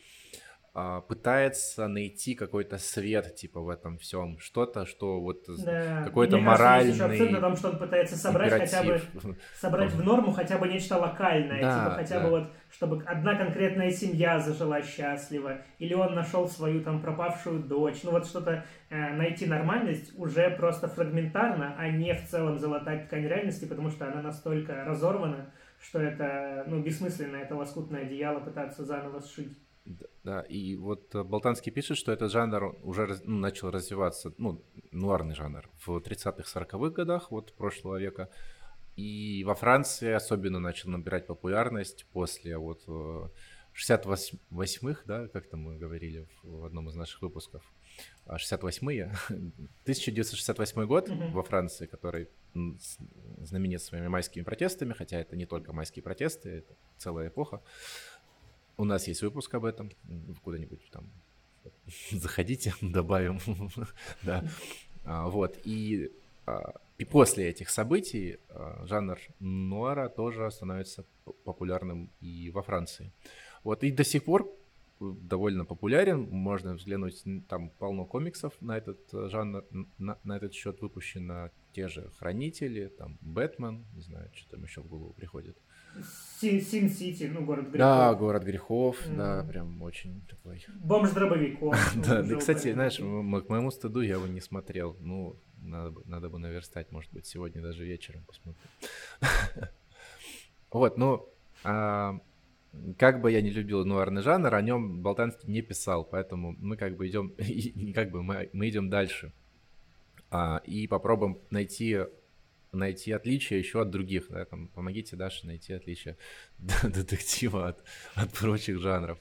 пытается найти какой-то свет, типа, в этом всем. Что-то, что вот да. какой-то моральный акцент на том, что он пытается собрать императив. хотя бы, собрать в норму хотя бы нечто локальное. Да, типа, хотя да. бы вот, чтобы одна конкретная семья зажила счастливо. Или он нашел свою там пропавшую дочь. Ну вот что-то э, найти нормальность уже просто фрагментарно, а не в целом залатать ткань реальности, потому что она настолько разорвана, что это, ну, бессмысленно это лоскутное одеяло пытаться заново сшить. Да, и вот э, Болтанский пишет, что этот жанр уже ну, начал развиваться, ну, нуарный жанр, в 30-х, 40-х годах вот прошлого века. И во Франции особенно начал набирать популярность после вот 68-х, э, да, как там мы говорили в одном из наших выпусков, 68-е, а, 1968 год mm-hmm. во Франции, который знаменит своими майскими протестами, хотя это не только майские протесты, это целая эпоха. У нас есть выпуск об этом, куда-нибудь там заходите, добавим, да, а, вот, и, а, и после этих событий а, жанр нуара тоже становится популярным и во Франции. Вот, и до сих пор довольно популярен, можно взглянуть, там полно комиксов на этот жанр, на, на этот счет выпущено, те же Хранители, там Бэтмен, не знаю, что там еще в голову приходит. Син-Сити, ну, город грехов. Да, город грехов, mm. да, прям очень такой. Бомж дробовиков. да, да, кстати, знаешь, к моему стыду я его не смотрел. Ну, надо бы, надо бы наверстать, может быть, сегодня даже вечером посмотрю. вот, ну, а, как бы я не любил нуарный жанр, о нем Болтанский не писал, поэтому мы как бы идем, как бы мы, мы идем дальше а, и попробуем найти найти отличия еще от других. Да, там, помогите Даше найти отличия детектива от, от прочих жанров.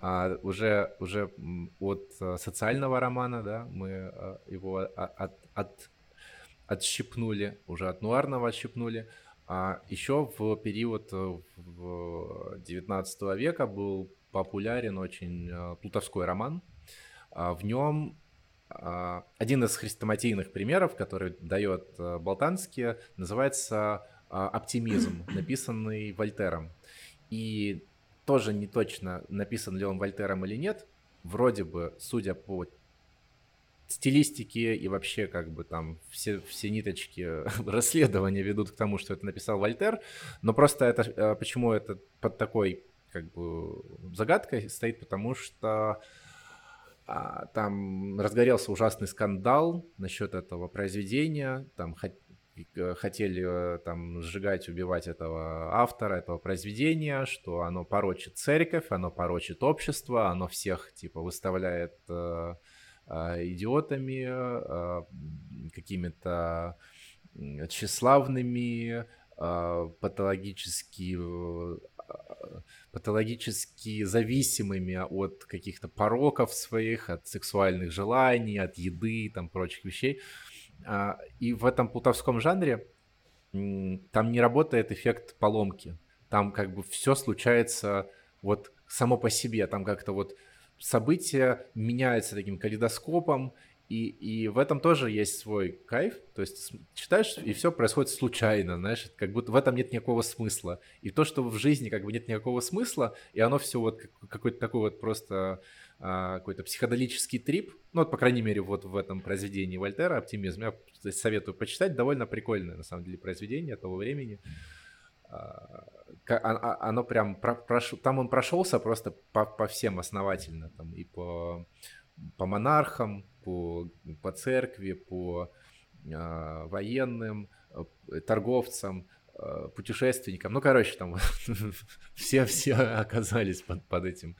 А уже, уже от э, социального романа, да, мы э, его от, от, отщипнули, уже от нуарного отщипнули. А еще в период э, в 19 века был популярен очень плутовской роман. А в нем а, один из хрестоматийных примеров, который дает э, Болтанский, называется а, «Оптимизм», написанный Вольтером. И тоже не точно, написан ли он Вольтером или нет. Вроде бы, судя по стилистике и вообще как бы там все, все ниточки расследования ведут к тому, что это написал Вольтер. Но просто это, э, почему это под такой как бы загадкой стоит, потому что а, там разгорелся ужасный скандал насчет этого произведения, там э, хотели э, там сжигать, убивать этого автора, этого произведения, что оно порочит церковь, оно порочит общество, оно всех типа выставляет э, э, идиотами, э, какими-то тщеславными, э, патологически патологически зависимыми от каких-то пороков своих, от сексуальных желаний, от еды, там, прочих вещей. А, и в этом плутовском жанре там не работает эффект поломки. Там как бы все случается вот само по себе. Там как-то вот события меняются таким калейдоскопом, и, и в этом тоже есть свой кайф. То есть читаешь, и все происходит случайно, знаешь, как будто в этом нет никакого смысла. И то, что в жизни как бы нет никакого смысла, и оно все вот какой-то такой вот просто а, какой-то психоделический трип, ну вот, по крайней мере, вот в этом произведении Вольтера «Оптимизм», я советую почитать, довольно прикольное, на самом деле, произведение того времени. А, а, оно прям, там он прошелся просто по, по всем основательно, там и по, по монархам, по, по церкви, по э, военным, э, торговцам, э, путешественникам. Ну, короче, там все-все оказались под, под этим.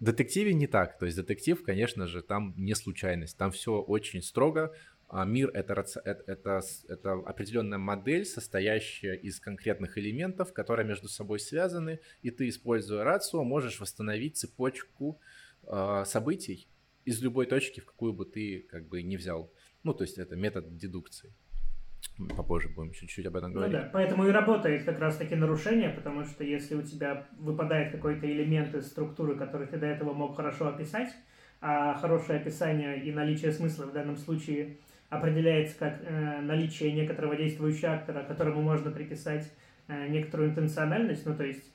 В детективе не так. То есть детектив, конечно же, там не случайность. Там все очень строго. Мир это, это, это, это определенная модель, состоящая из конкретных элементов, которые между собой связаны, и ты, используя рацию, можешь восстановить цепочку э, событий, из любой точки, в какую бы ты как бы не взял. Ну, то есть это метод дедукции. Попозже будем чуть-чуть об этом ну говорить. Ну да, поэтому и работает как раз-таки нарушение, потому что если у тебя выпадает какой-то элемент из структуры, который ты до этого мог хорошо описать, а хорошее описание и наличие смысла в данном случае определяется как э, наличие некоторого действующего актора, которому можно приписать э, некоторую интенциональность, ну то есть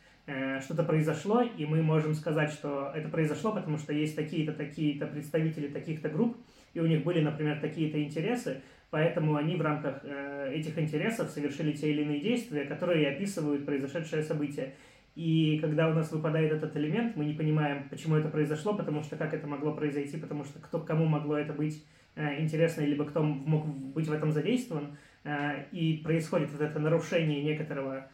что-то произошло, и мы можем сказать, что это произошло, потому что есть такие-то, такие-то представители таких-то групп, и у них были, например, такие-то интересы, поэтому они в рамках э, этих интересов совершили те или иные действия, которые описывают произошедшее событие. И когда у нас выпадает этот элемент, мы не понимаем, почему это произошло, потому что как это могло произойти, потому что кто, кому могло это быть э, интересно, либо кто мог быть в этом задействован, и происходит вот это нарушение некоторого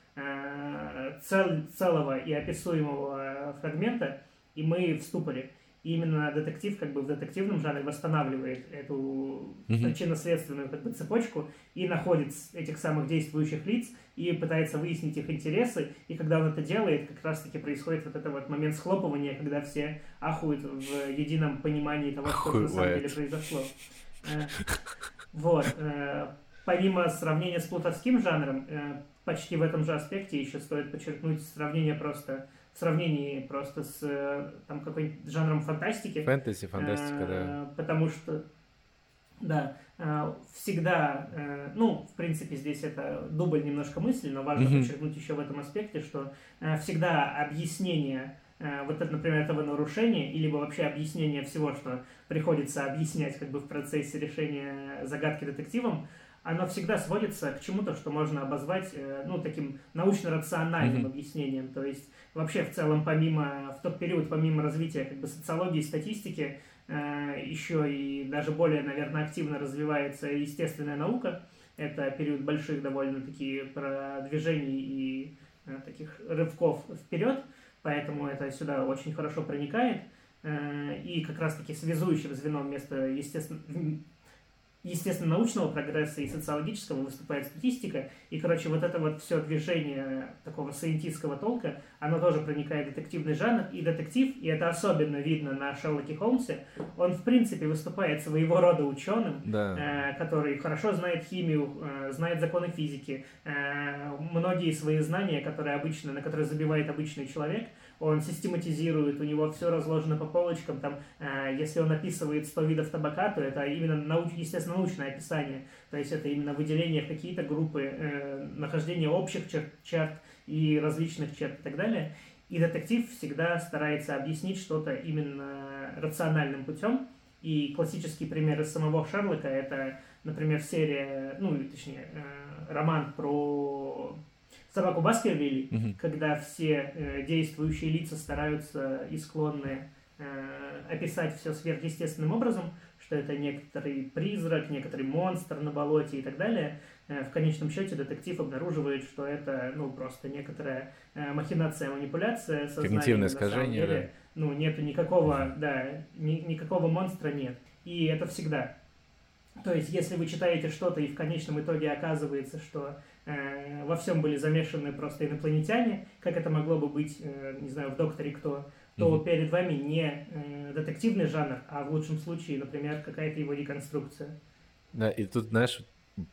цел, целого и описуемого э, фрагмента, и мы в ступоре. И именно детектив как бы в детективном жанре восстанавливает эту причинно-следственную как бы, цепочку и находит этих самых действующих лиц и пытается выяснить их интересы. И когда он это делает, как раз-таки происходит вот этот вот момент схлопывания, когда все ахуют в едином понимании того, что на самом деле произошло. Э, вот. Э, помимо сравнения с плутовским жанром, почти в этом же аспекте еще стоит подчеркнуть сравнение просто в сравнении просто с там какой-нибудь жанром фантастики. Фэнтези, фантастика, э, да. Потому что, да, э, всегда, э, ну, в принципе, здесь это дубль немножко мысли, но важно mm-hmm. подчеркнуть еще в этом аспекте, что э, всегда объяснение э, вот это, например, этого нарушения, или вообще объяснение всего, что приходится объяснять как бы в процессе решения загадки детективом, оно всегда сводится к чему-то, что можно обозвать, э, ну, таким научно-рациональным mm-hmm. объяснением. То есть, вообще, в целом, помимо, в тот период, помимо развития как бы социологии, статистики, э, еще и даже более, наверное, активно развивается естественная наука. Это период больших довольно-таки продвижений и э, таких рывков вперед, поэтому это сюда очень хорошо проникает. И как раз-таки связующим звеном вместо естественно, естественно, научного прогресса и социологического выступает статистика. И, короче, вот это вот все движение такого сайентистского толка, оно тоже проникает в детективный жанр. И детектив, и это особенно видно на Шерлоке Холмсе, он, в принципе, выступает своего рода ученым, да. э, который хорошо знает химию, э, знает законы физики, э, многие свои знания, которые обычно, на которые забивает обычный человек – он систематизирует, у него все разложено по полочкам, там, э, если он описывает 100 видов табака, то это именно, науч, естественно, научное описание, то есть это именно выделение в какие-то группы, э, нахождение общих черт, черт и различных черт и так далее. И детектив всегда старается объяснить что-то именно рациональным путем, и классический пример из самого Шерлока это, например, серия, ну, точнее, э, роман про собаку Баскервилли, угу. когда все э, действующие лица стараются и склонны э, описать все сверхъестественным образом, что это некоторый призрак, некоторый монстр на болоте и так далее. Э, в конечном счете детектив обнаруживает, что это ну, просто некоторая э, махинация, манипуляция, Когнитивное искажение, деле, да. Ну, нету никакого, да, ни, никакого монстра нет. И это всегда. То есть, если вы читаете что-то и в конечном итоге оказывается, что во всем были замешаны просто инопланетяне, как это могло бы быть, э, не знаю, в «Докторе кто», то угу. перед вами не э, детективный жанр, а в лучшем случае, например, какая-то его деконструкция. Да, и тут, знаешь,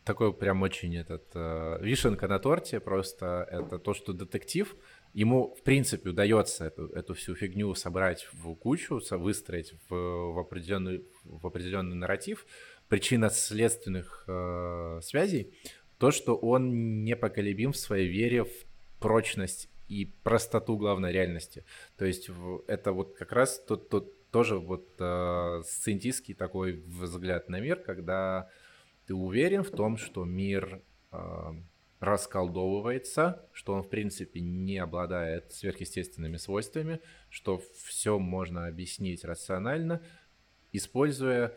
такой прям очень этот вишенка на торте просто это то, что детектив ему в принципе удается эту, эту всю фигню собрать в кучу, выстроить в, в определенный в определенный нарратив причинно-следственных э, связей, то, что он непоколебим в своей вере в прочность и простоту главной реальности. То есть это вот как раз тот, тот тоже вот э, сциентистский такой взгляд на мир, когда ты уверен в том, что мир э, расколдовывается, что он в принципе не обладает сверхъестественными свойствами, что все можно объяснить рационально, используя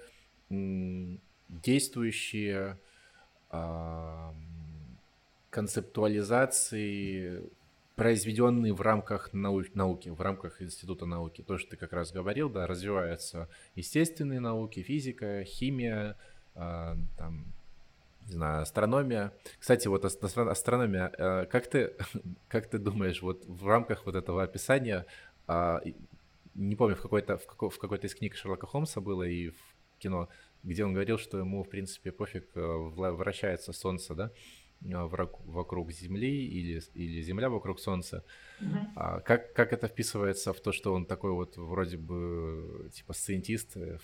действующие концептуализации, произведенные в рамках нау- науки, в рамках Института науки. То, что ты как раз говорил, да, развиваются естественные науки, физика, химия, э, там, не знаю, астрономия. Кстати, вот астрономия, э, как ты, как ты думаешь, вот в рамках вот этого описания, э, не помню, в какой-то, в, какой- в какой-то из книг Шерлока Холмса было и в кино, где он говорил, что ему, в принципе, пофиг, э, вращается Солнце, да, э, вокруг Земли или, или Земля вокруг Солнца. Угу. А как, как это вписывается в то, что он такой вот вроде бы типа сциентист э,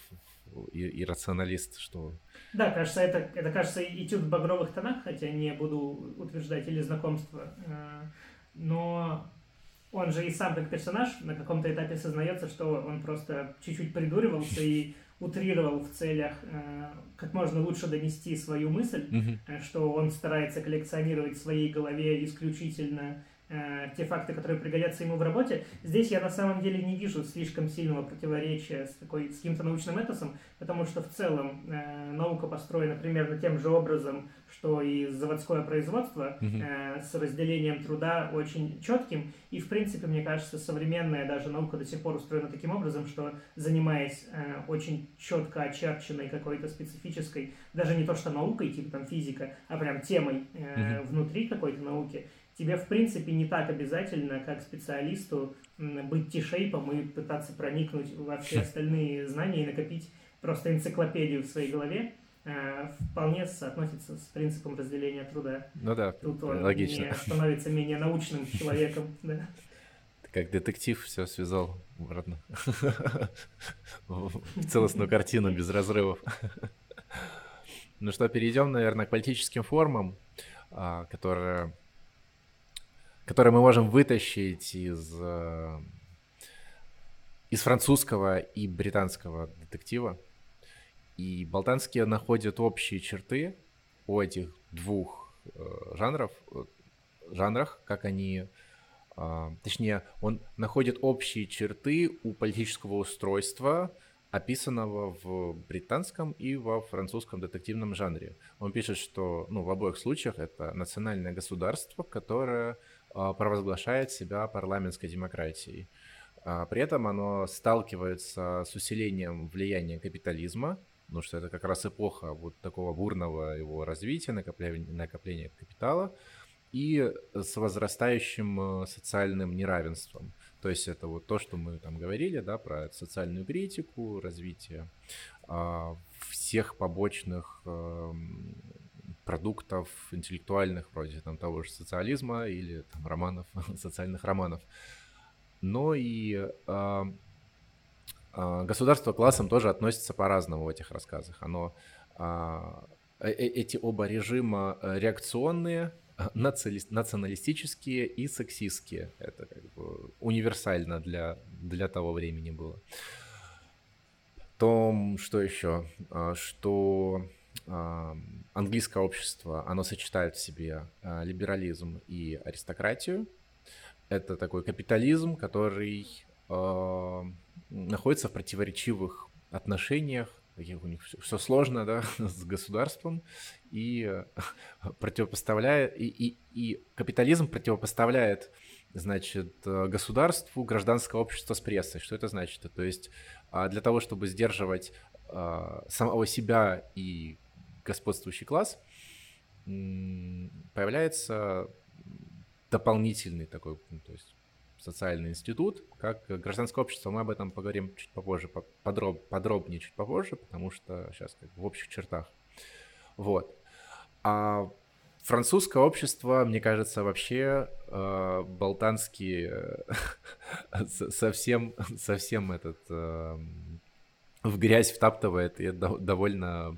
и, и рационалист, что... Да, кажется, это, это кажется этюд в багровых тонах, хотя не буду утверждать или знакомство. Но он же и сам как персонаж на каком-то этапе сознается, что он просто чуть-чуть придуривался и утрировал в целях э, как можно лучше донести свою мысль, mm-hmm. что он старается коллекционировать в своей голове исключительно те факты, которые пригодятся ему в работе. Здесь я на самом деле не вижу слишком сильного противоречия с, такой, с каким-то научным этосом, потому что в целом э, наука построена примерно тем же образом, что и заводское производство, э, с разделением труда очень четким. И, в принципе, мне кажется, современная даже наука до сих пор устроена таким образом, что занимаясь э, очень четко очерченной какой-то специфической, даже не то что наукой, типа там физика, а прям темой э, внутри какой-то науки, тебе, в принципе, не так обязательно, как специалисту, быть тишейпом и пытаться проникнуть во все остальные знания и накопить просто энциклопедию в своей голове. Э, вполне соотносится с принципом разделения труда. Ну да, Тут он логично. не становится менее научным человеком. Да. Как детектив все связал обратно. В целостную картину без разрывов. Ну что, перейдем, наверное, к политическим формам, а, которые которые мы можем вытащить из, э, из французского и британского детектива. И болтанские находят общие черты, о этих двух э, жанров, э, жанрах, как они, точнее, он находит общие черты у политического устройства, описанного в британском и во французском детективном жанре. Он пишет, что ну, в обоих случаях это национальное государство, которое провозглашает себя парламентской демократией. А при этом оно сталкивается с усилением влияния капитализма, потому что это как раз эпоха вот такого бурного его развития, накопления, накопления капитала, и с возрастающим э, социальным неравенством. То есть это вот то, что мы там говорили, да, про социальную критику, развитие а, всех побочных а, продуктов интеллектуальных, вроде там того же социализма или там романов, социальных романов. Но и а, а, государство классом тоже относится по-разному в этих рассказах. Оно а, э, э, эти оба режима э, реакционные, националистические и сексистские. Это как бы универсально для, для того времени было. Том, что еще? Что английское общество, оно сочетает в себе либерализм и аристократию. Это такой капитализм, который находится в противоречивых отношениях, у них все, сложно, да, с государством, и противопоставляет, и, и, и капитализм противопоставляет, значит, государству гражданское общество с прессой. Что это значит? То есть а, для того, чтобы сдерживать а, самого себя и господствующий класс, появляется дополнительный такой, ну, то есть социальный институт, как гражданское общество. Мы об этом поговорим чуть попозже, подроб, подробнее чуть попозже, потому что сейчас как в общих чертах. Вот. А французское общество, мне кажется, вообще э, болтанский э, совсем, совсем этот э, в грязь втаптывает и довольно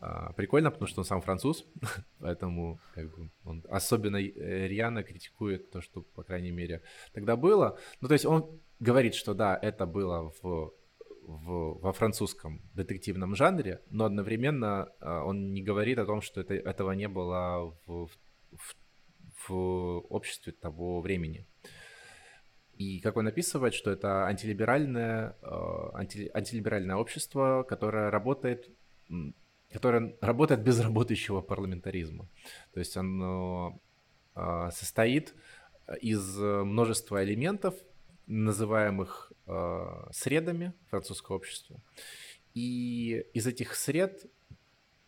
а, прикольно, потому что он сам француз, поэтому как бы, он особенно э, рьяно критикует то, что, по крайней мере, тогда было. Ну, то есть он говорит, что да, это было в, в, во французском детективном жанре, но одновременно а, он не говорит о том, что это, этого не было в, в, в обществе того времени. И как он описывает, что это антилиберальное, а, анти, антилиберальное общество, которое работает которое работает без работающего парламентаризма. То есть оно а, состоит из множества элементов, называемых а, средами французского общества. И из этих сред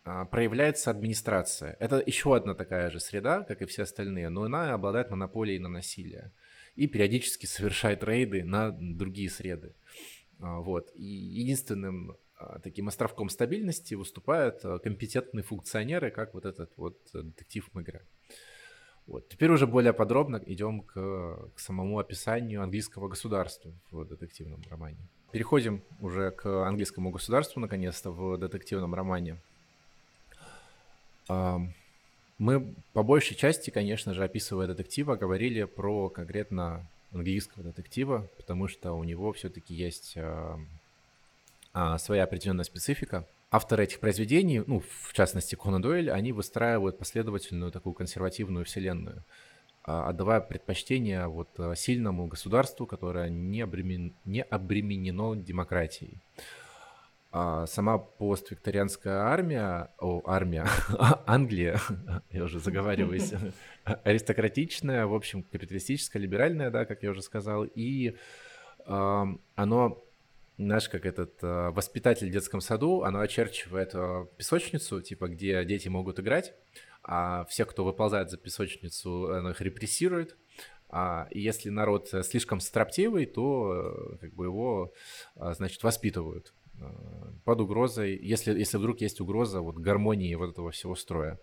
а, проявляется администрация. Это еще одна такая же среда, как и все остальные, но она обладает монополией на насилие и периодически совершает рейды на другие среды. Вот. И единственным таким островком стабильности выступают а, компетентные функционеры, как вот этот вот э, детектив Мегре. Вот. Теперь уже более подробно идем к, к самому описанию английского государства в детективном романе. Переходим уже к английскому государству, наконец-то, в детективном романе. Мы по большей части, конечно же, описывая детектива, говорили про конкретно английского детектива, потому что у него все-таки есть а, своя определенная специфика. Авторы этих произведений, ну, в частности, Конан Дойль, они выстраивают последовательную такую консервативную вселенную, а, отдавая предпочтение вот а, сильному государству, которое не, обремен... не обременено демократией. А сама поствикторианская армия, о, армия, Англия, я уже заговариваюсь, аристократичная, в общем, капиталистическая, либеральная, да, как я уже сказал, и э, оно знаешь, как этот э, воспитатель в детском саду, оно очерчивает э, песочницу, типа, где дети могут играть, а все, кто выползает за песочницу, оно их репрессирует. А если народ слишком строптивый, то э, как бы его, э, значит, воспитывают э, под угрозой, если, если вдруг есть угроза вот гармонии вот этого всего строя.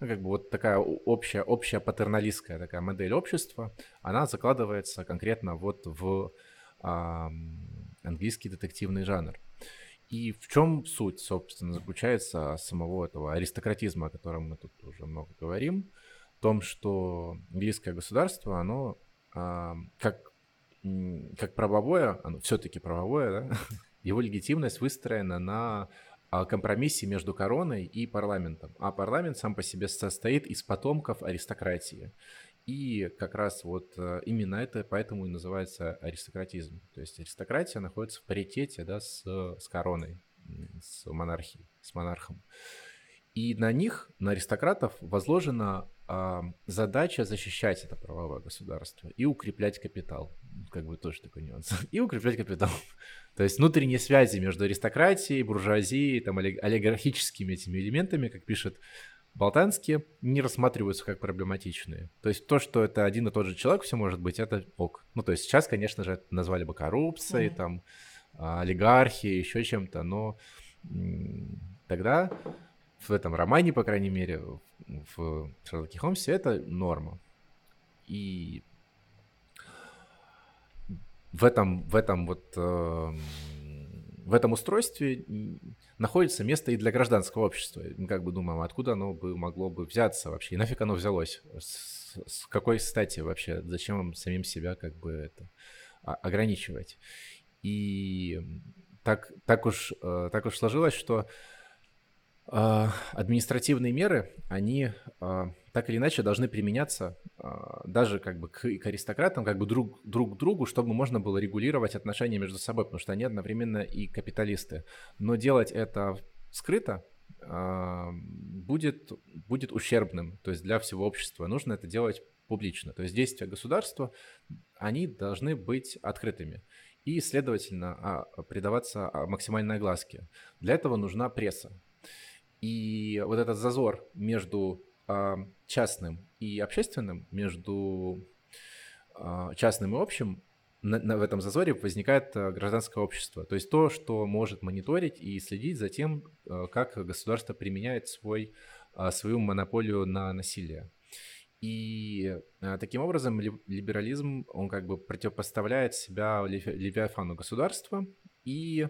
Ну, как бы вот такая общая, общая патерналистская такая модель общества, она закладывается конкретно вот в английский детективный жанр. И в чем суть, собственно, заключается самого этого аристократизма, о котором мы тут уже много говорим, в том, что английское государство, оно а, как, как правовое, оно все-таки правовое, да, его легитимность выстроена на о компромиссе между короной и парламентом. А парламент сам по себе состоит из потомков аристократии. И как раз вот э, именно это поэтому и называется аристократизм. То есть аристократия находится в паритете да, с, с короной, с монархией, с монархом. И на них, на аристократов, возложена а, задача защищать это правовое государство и укреплять капитал. Как бы тоже такой нюанс. И укреплять капитал. То есть внутренние связи между аристократией, буржуазией, там, олигархическими этими элементами, как пишет Болтанский, не рассматриваются как проблематичные. То есть то, что это один и тот же человек все может быть, это ок. Ну, то есть сейчас, конечно же, это назвали бы коррупцией, mm-hmm. там, а, олигархией, еще чем-то, но тогда в этом романе, по крайней мере, в Шерлоке Холмсе это норма. И в этом, в этом вот э, в этом устройстве находится место и для гражданского общества. Мы как бы думаем, откуда оно бы могло бы взяться вообще, и нафиг оно взялось, с, какой стати вообще, зачем вам самим себя как бы это ограничивать. И так, так, уж, э, так уж сложилось, что а, административные меры, они а, так или иначе должны применяться а, даже как бы к, к аристократам, как бы друг, друг к другу, чтобы можно было регулировать отношения между собой, потому что они одновременно и капиталисты. Но делать это скрыто будет, будет ущербным, то есть для всего общества. Нужно это делать публично. То есть действия государства, они должны быть открытыми и, следовательно, придаваться максимальной огласке. Для этого нужна пресса. И вот этот зазор между частным и общественным, между э, частным и общим, на, в этом зазоре возникает э, гражданское общество. То есть то, что может мониторить и следить за тем, как государство применяет свой, свою монополию на насилие. И таким образом либерализм, он как бы противопоставляет себя левиафану государства и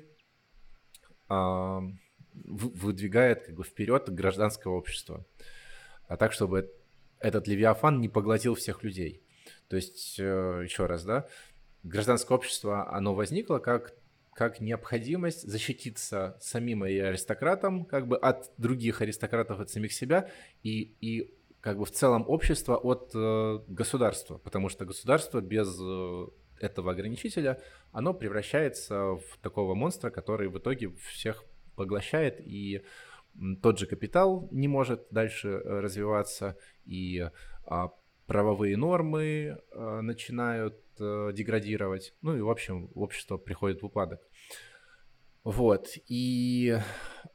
выдвигает как бы вперед гражданское общество. А так, чтобы этот Левиафан не поглотил всех людей. То есть, э, еще раз, да, гражданское общество, оно возникло как, как необходимость защититься самим и аристократам, как бы от других аристократов, от самих себя, и, и как бы в целом общество от э, государства, потому что государство без э, этого ограничителя, оно превращается в такого монстра, который в итоге всех поглощает, и тот же капитал не может дальше э, развиваться, и а, правовые нормы а, начинают а, деградировать, ну и в общем общество приходит в упадок. Вот, и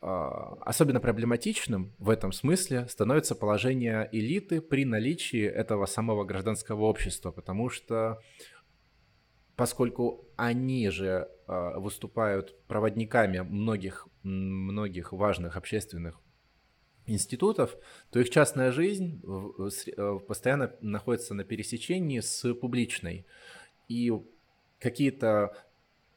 а, особенно проблематичным в этом смысле становится положение элиты при наличии этого самого гражданского общества, потому что поскольку они же э, выступают проводниками многих, многих важных общественных институтов, то их частная жизнь э, постоянно находится на пересечении с публичной. И какие-то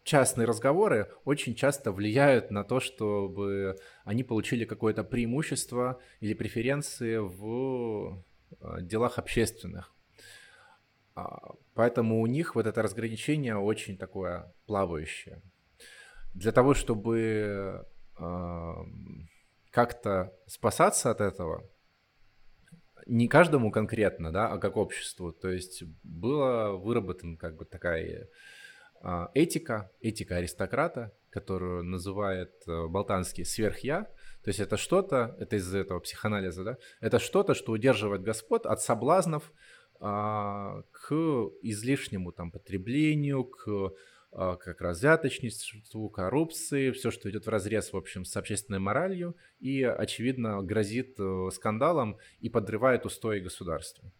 частные разговоры очень часто влияют на то, чтобы они получили какое-то преимущество или преференции в э, делах общественных. А, поэтому у них вот это разграничение очень такое плавающее. Для того, чтобы как-то спасаться от этого, не каждому конкретно, да, а как обществу. То есть была выработана как бы такая э, этика, этика аристократа, которую называет э, Болтанский сверхя. То есть это что-то, это из этого психоанализа, да, это что-то, что удерживает господ от соблазнов, а, к излишнему там потреблению, к а, как раз взяточничеству, коррупции, все, что идет в разрез, в общем, с общественной моралью и, очевидно, грозит э, скандалом и подрывает устои государства.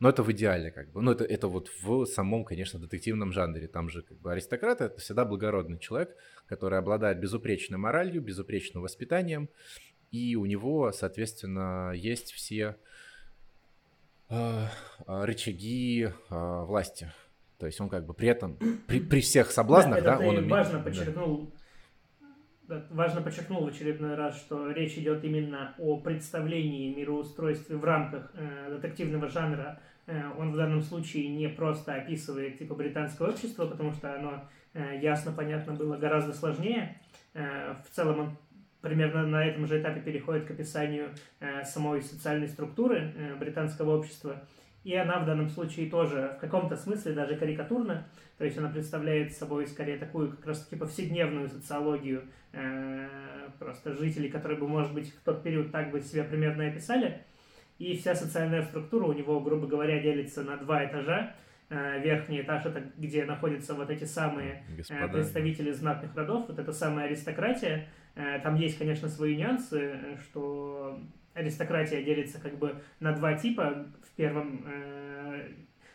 Но это в идеале, как бы. Ну, это, это вот в самом, конечно, детективном жанре. Там же как бы аристократ — это всегда благородный человек, который обладает безупречной моралью, безупречным воспитанием, и у него, соответственно, есть все рычаги а, власти. То есть он как бы при этом, при, при всех соблазнах, да, да он умеет... важно подчеркнул, да. важно подчеркнул в очередной раз, что речь идет именно о представлении мироустройства в рамках э, детективного жанра. Э, он в данном случае не просто описывает типа британское общество, потому что оно э, ясно, понятно было гораздо сложнее. Э, в целом он примерно на этом же этапе переходит к описанию э, самой социальной структуры э, британского общества. И она в данном случае тоже в каком-то смысле даже карикатурна, то есть она представляет собой скорее такую как раз таки повседневную социологию э, просто жителей, которые бы, может быть, в тот период так бы себя примерно описали. И вся социальная структура у него, грубо говоря, делится на два этажа. Э, верхний этаж это где находятся вот эти самые э, представители знатных родов, вот эта самая аристократия. Э, там есть, конечно, свои нюансы, что аристократия делится как бы на два типа. В первом э,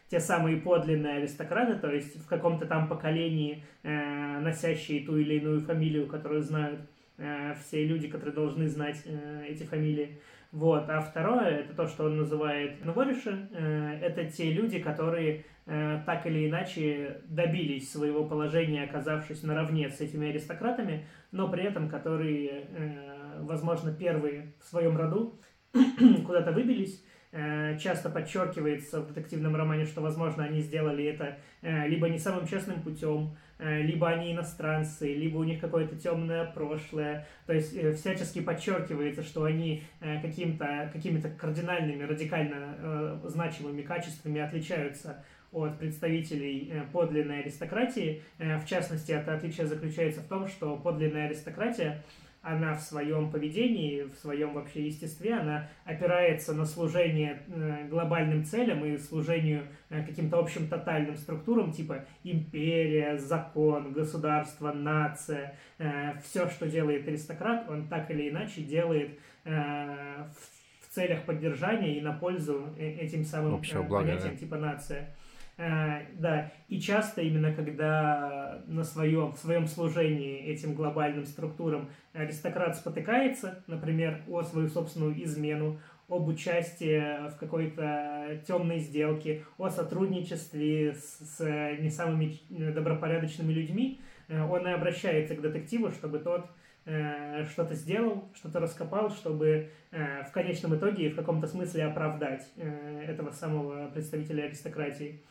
те самые подлинные аристократы, то есть в каком-то там поколении э, носящие ту или иную фамилию, которую знают э, все люди, которые должны знать э, эти фамилии. Вот. А второе, это то, что он называет новориши, э, это те люди, которые э, так или иначе добились своего положения, оказавшись наравне с этими аристократами, но при этом которые э, возможно, первые в своем роду куда-то выбились. Э, часто подчеркивается в детективном романе, что, возможно, они сделали это э, либо не самым честным путем, либо они иностранцы, либо у них какое-то темное прошлое. То есть всячески подчеркивается, что они каким-то, какими-то кардинальными, радикально значимыми качествами отличаются от представителей подлинной аристократии. В частности, это отличие заключается в том, что подлинная аристократия она в своем поведении, в своем вообще естестве, она опирается на служение э, глобальным целям и служению э, каким-то общим тотальным структурам, типа империя, закон, государство, нация. Э, Все, что делает аристократ, он так или иначе делает в целях поддержания и на пользу этим самым Общего понятиям, да? типа нация. Э, да, и часто именно когда на своем, в своем служении этим глобальным структурам аристократ спотыкается, например, о свою собственную измену, об участии в какой-то темной сделке, о сотрудничестве с, с не самыми добропорядочными людьми, э, он и обращается к детективу, чтобы тот э, что-то сделал, что-то раскопал, чтобы э, в конечном итоге и в каком-то смысле оправдать э, этого самого представителя аристократии.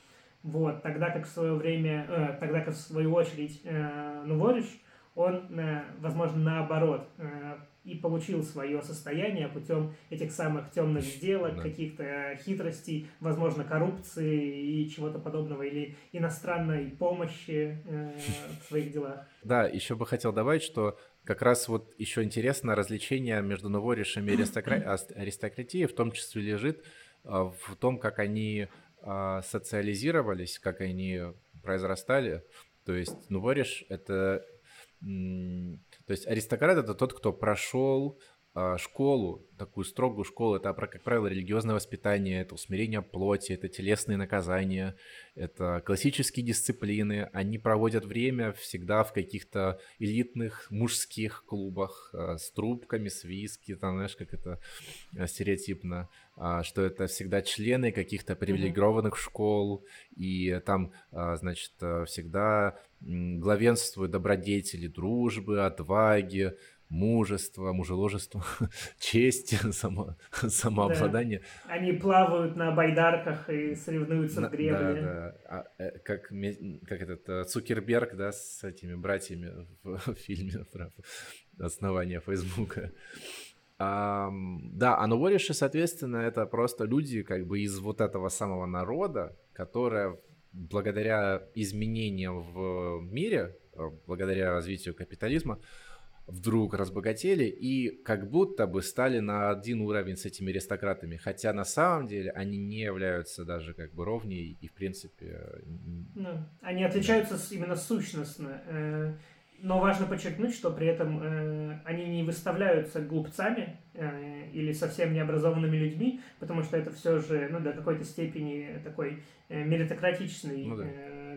Вот, тогда как в свое время, э, тогда как в свою очередь э, Нувориш, он, э, возможно, наоборот, э, и получил свое состояние путем этих самых темных сделок, да. каких-то хитростей, возможно, коррупции и чего-то подобного, или иностранной помощи э, в своих делах. Да, еще бы хотел добавить, что как раз вот еще интересно развлечение между новоришами и аристократией в том числе лежит а, в том, как они социализировались, как они произрастали. То есть, ну, вориш — это... То есть аристократ — это тот, кто прошел а, школу, такую строгую школу, это, как правило, религиозное воспитание, это усмирение плоти, это телесные наказания, это классические дисциплины. Они проводят время всегда в каких-то элитных мужских клубах а, с трубками, с виски, там, знаешь, как это а, стереотипно, что это всегда члены каких-то привилегированных mm-hmm. школ, и там, значит, всегда главенствуют добродетели дружбы, отваги, мужество, мужеложество, честь, само, самообладание. Да. Они плавают на байдарках и соревнуются на, в гребле. Да, да. А, э, как, как этот э, Цукерберг, да, с этими братьями в, в фильме про основание Фейсбука. А, да, а новориши, соответственно, это просто люди как бы из вот этого самого народа, которая благодаря изменениям в мире, э, благодаря развитию капитализма, вдруг разбогатели и как будто бы стали на один уровень с этими аристократами, хотя на самом деле они не являются даже как бы ровней и в принципе... Ну, они отличаются именно сущностно, э, но важно подчеркнуть, что при этом э, они не выставляются глупцами э, или совсем необразованными людьми, потому что это все же ну, до какой-то степени такой меритократичный ну, да.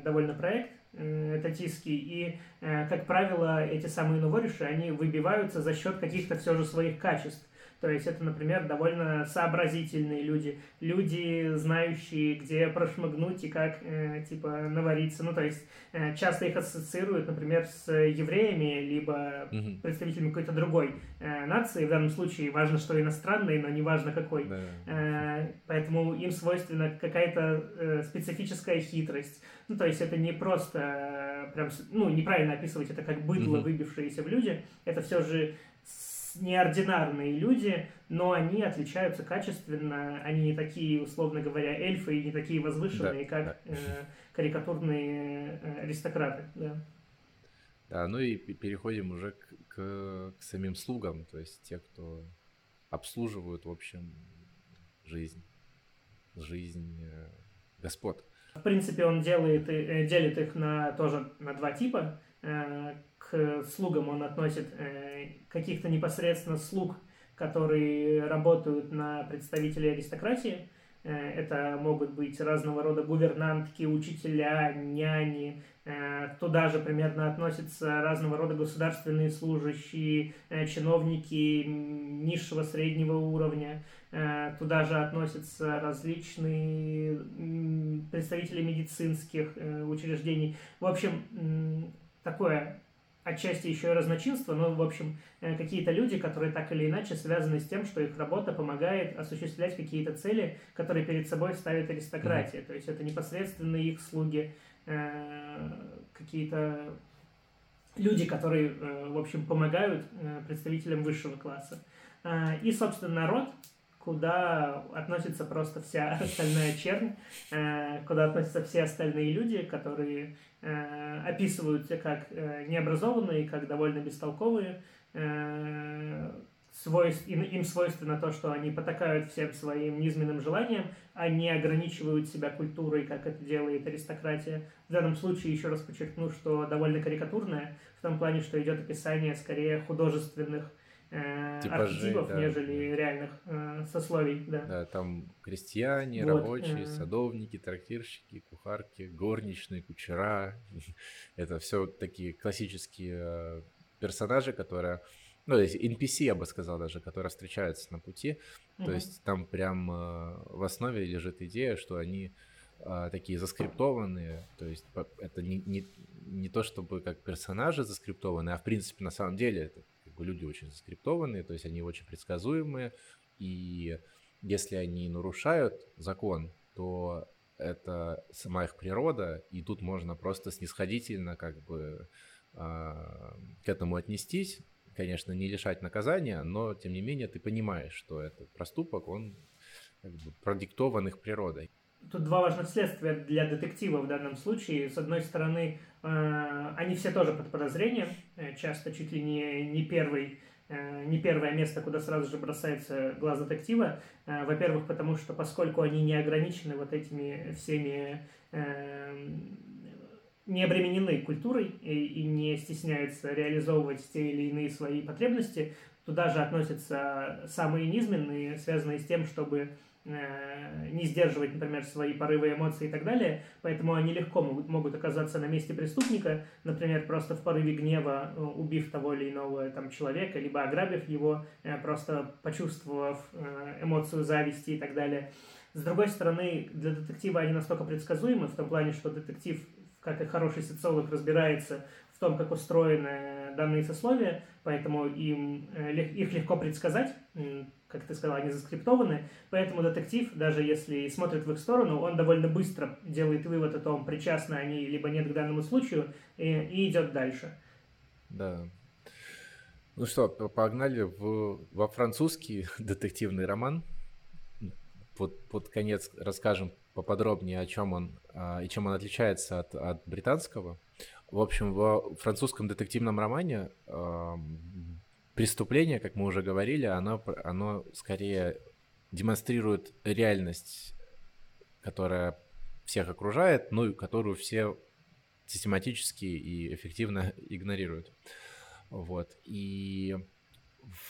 довольно проект Э, татистский, и, э, как правило, эти самые новориши, они выбиваются за счет каких-то все же своих качеств. То есть это, например, довольно сообразительные люди, люди, знающие, где прошмыгнуть и как, э, типа, навариться. Ну, то есть э, часто их ассоциируют, например, с евреями, либо угу. представителями какой-то другой э, нации. В данном случае важно, что иностранной, но не важно какой. Да. Э, поэтому им свойственна какая-то э, специфическая хитрость. Ну, то есть это не просто э, прям, ну, неправильно описывать это как быдло, угу. выбившиеся в люди. Это все же неординарные люди, но они отличаются качественно, они не такие, условно говоря, эльфы и не такие возвышенные, да, как да. Э, карикатурные э, аристократы. Да. да, ну и переходим уже к, к, к самим слугам, то есть те, кто обслуживают, в общем, жизнь, жизнь э, господ. В принципе, он делает, э, делит их на, тоже на два типа. Э, к слугам он относит э, каких-то непосредственно слуг, которые работают на представителей аристократии. Э, это могут быть разного рода гувернантки, учителя, няни. Туда же примерно относятся разного рода государственные служащие, чиновники низшего среднего уровня. Туда же относятся различные представители медицинских учреждений. В общем, такое отчасти еще и разночинство, но, в общем, э, какие-то люди, которые так или иначе связаны с тем, что их работа помогает осуществлять какие-то цели, которые перед собой ставит аристократия. Mm-hmm. То есть это непосредственно их слуги, э, какие-то люди, которые, э, в общем, помогают представителям высшего класса. И, собственно, народ, куда относится просто вся остальная чернь, куда относятся все остальные люди, которые э, описываются как э, необразованные, как довольно бестолковые. Э, свойств, им, свойственно то, что они потакают всем своим низменным желаниям, а не ограничивают себя культурой, как это делает аристократия. В данном случае еще раз подчеркну, что довольно карикатурная, в том плане, что идет описание скорее художественных э, Типажей, архетипов, да. нежели реальных э, сословий. Да. да, там крестьяне, вот, рабочие, э... садовники, трактирщики, кухарки, горничные, кучера. Это все такие классические э, персонажи, которые ну, NPC, я бы сказал даже, которые встречаются на пути. Mm-hmm. То есть там прям э, в основе лежит идея, что они э, такие заскриптованные. То есть это не, не, не то, чтобы как персонажи заскриптованные, а в принципе на самом деле это люди очень заскриптованные, то есть они очень предсказуемые, и если они нарушают закон, то это сама их природа, и тут можно просто снисходительно как бы э, к этому отнестись, конечно, не лишать наказания, но тем не менее ты понимаешь, что этот проступок, он как бы продиктован их природой. Тут два важных следствия для детектива в данном случае. С одной стороны, э, они все тоже под подозрением, э, часто чуть ли не, не первый э, не первое место, куда сразу же бросается глаз детектива. Во-первых, потому что поскольку они не ограничены вот этими всеми не обременены культурой и, не стесняются реализовывать те или иные свои потребности, туда же относятся самые низменные, связанные с тем, чтобы не сдерживать, например, свои порывы эмоций и так далее, поэтому они легко могут, могут оказаться на месте преступника, например, просто в порыве гнева, э, убив того или иного там, человека, либо ограбив его, э, просто почувствовав эмоцию зависти и так далее. С другой стороны, для детектива они настолько предсказуемы, в том плане, что детектив, как и хороший социолог, разбирается в том, как устроены данные сословия, поэтому им, их легко предсказать, как ты сказал, они заскриптованы, поэтому детектив, даже если смотрит в их сторону, он довольно быстро делает вывод о том, причастны они либо нет к данному случаю, и, и идет дальше. Да. Ну что, погнали в, во французский детективный роман. Под, под конец расскажем поподробнее, о чем он а, и чем он отличается от, от британского. В общем, во французском детективном романе преступление, как мы уже говорили, оно, оно скорее демонстрирует реальность, которая всех окружает, ну и которую все систематически и эффективно игнорируют. Вот. И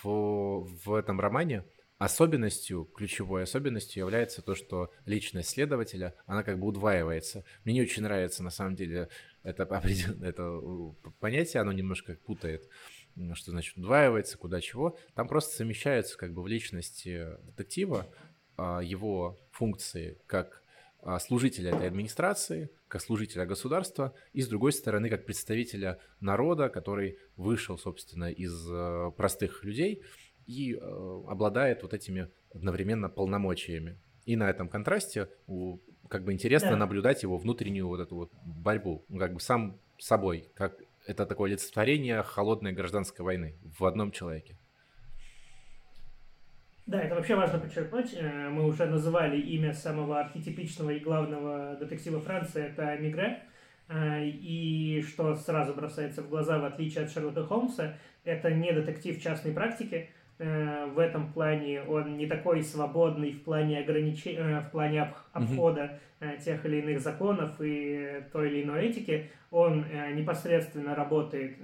в, в этом романе особенностью, ключевой особенностью является то, что личность следователя, она как бы удваивается. Мне не очень нравится, на самом деле, это, это понятие, оно немножко путает. Что значит удваивается, куда чего. Там просто совмещаются как бы в личности детектива а, его функции как а, служителя этой администрации, как служителя государства, и с другой стороны, как представителя народа, который вышел, собственно, из э, простых людей и э, обладает вот этими одновременно полномочиями. И на этом контрасте как бы интересно да. наблюдать его внутреннюю вот эту вот борьбу, как бы сам собой, как это такое олицетворение холодной гражданской войны в одном человеке. Да, это вообще важно подчеркнуть. Э, мы уже называли имя самого архетипичного и главного детектива Франции, это Мигре. Э, и что сразу бросается в глаза, в отличие от Шерлока Холмса, это не детектив частной практики. Э, в этом плане он не такой свободный в плане ограничения, в плане обхода тех или иных законов и той или иной этики. Он непосредственно работает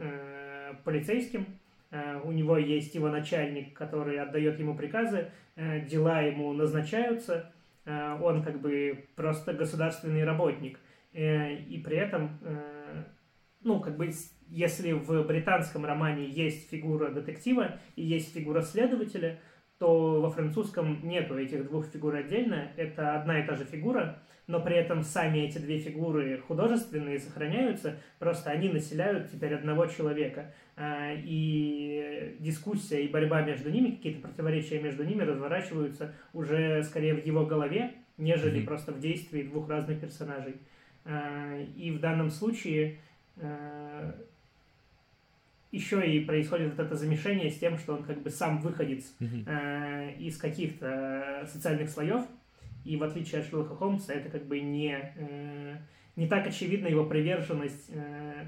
полицейским, Э, у него есть его начальник, который отдает ему приказы, э, дела ему назначаются, э, он как бы просто государственный работник. И при этом, ну, как бы, если в британском романе есть фигура детектива и есть фигура следователя, то во французском нету этих двух фигур отдельно, это одна и та же фигура, но при этом сами эти две фигуры художественные сохраняются, просто они населяют теперь одного человека. А, и дискуссия и борьба между ними, какие-то противоречия между ними разворачиваются уже скорее в его голове, нежели mm-hmm. просто в действии двух разных персонажей. А, и в данном случае а, еще и происходит вот это замешание с тем, что он как бы сам выходец э, из каких-то социальных слоев, и в отличие от Шерлока Холмса, это как бы не, э, не так очевидна его приверженность э,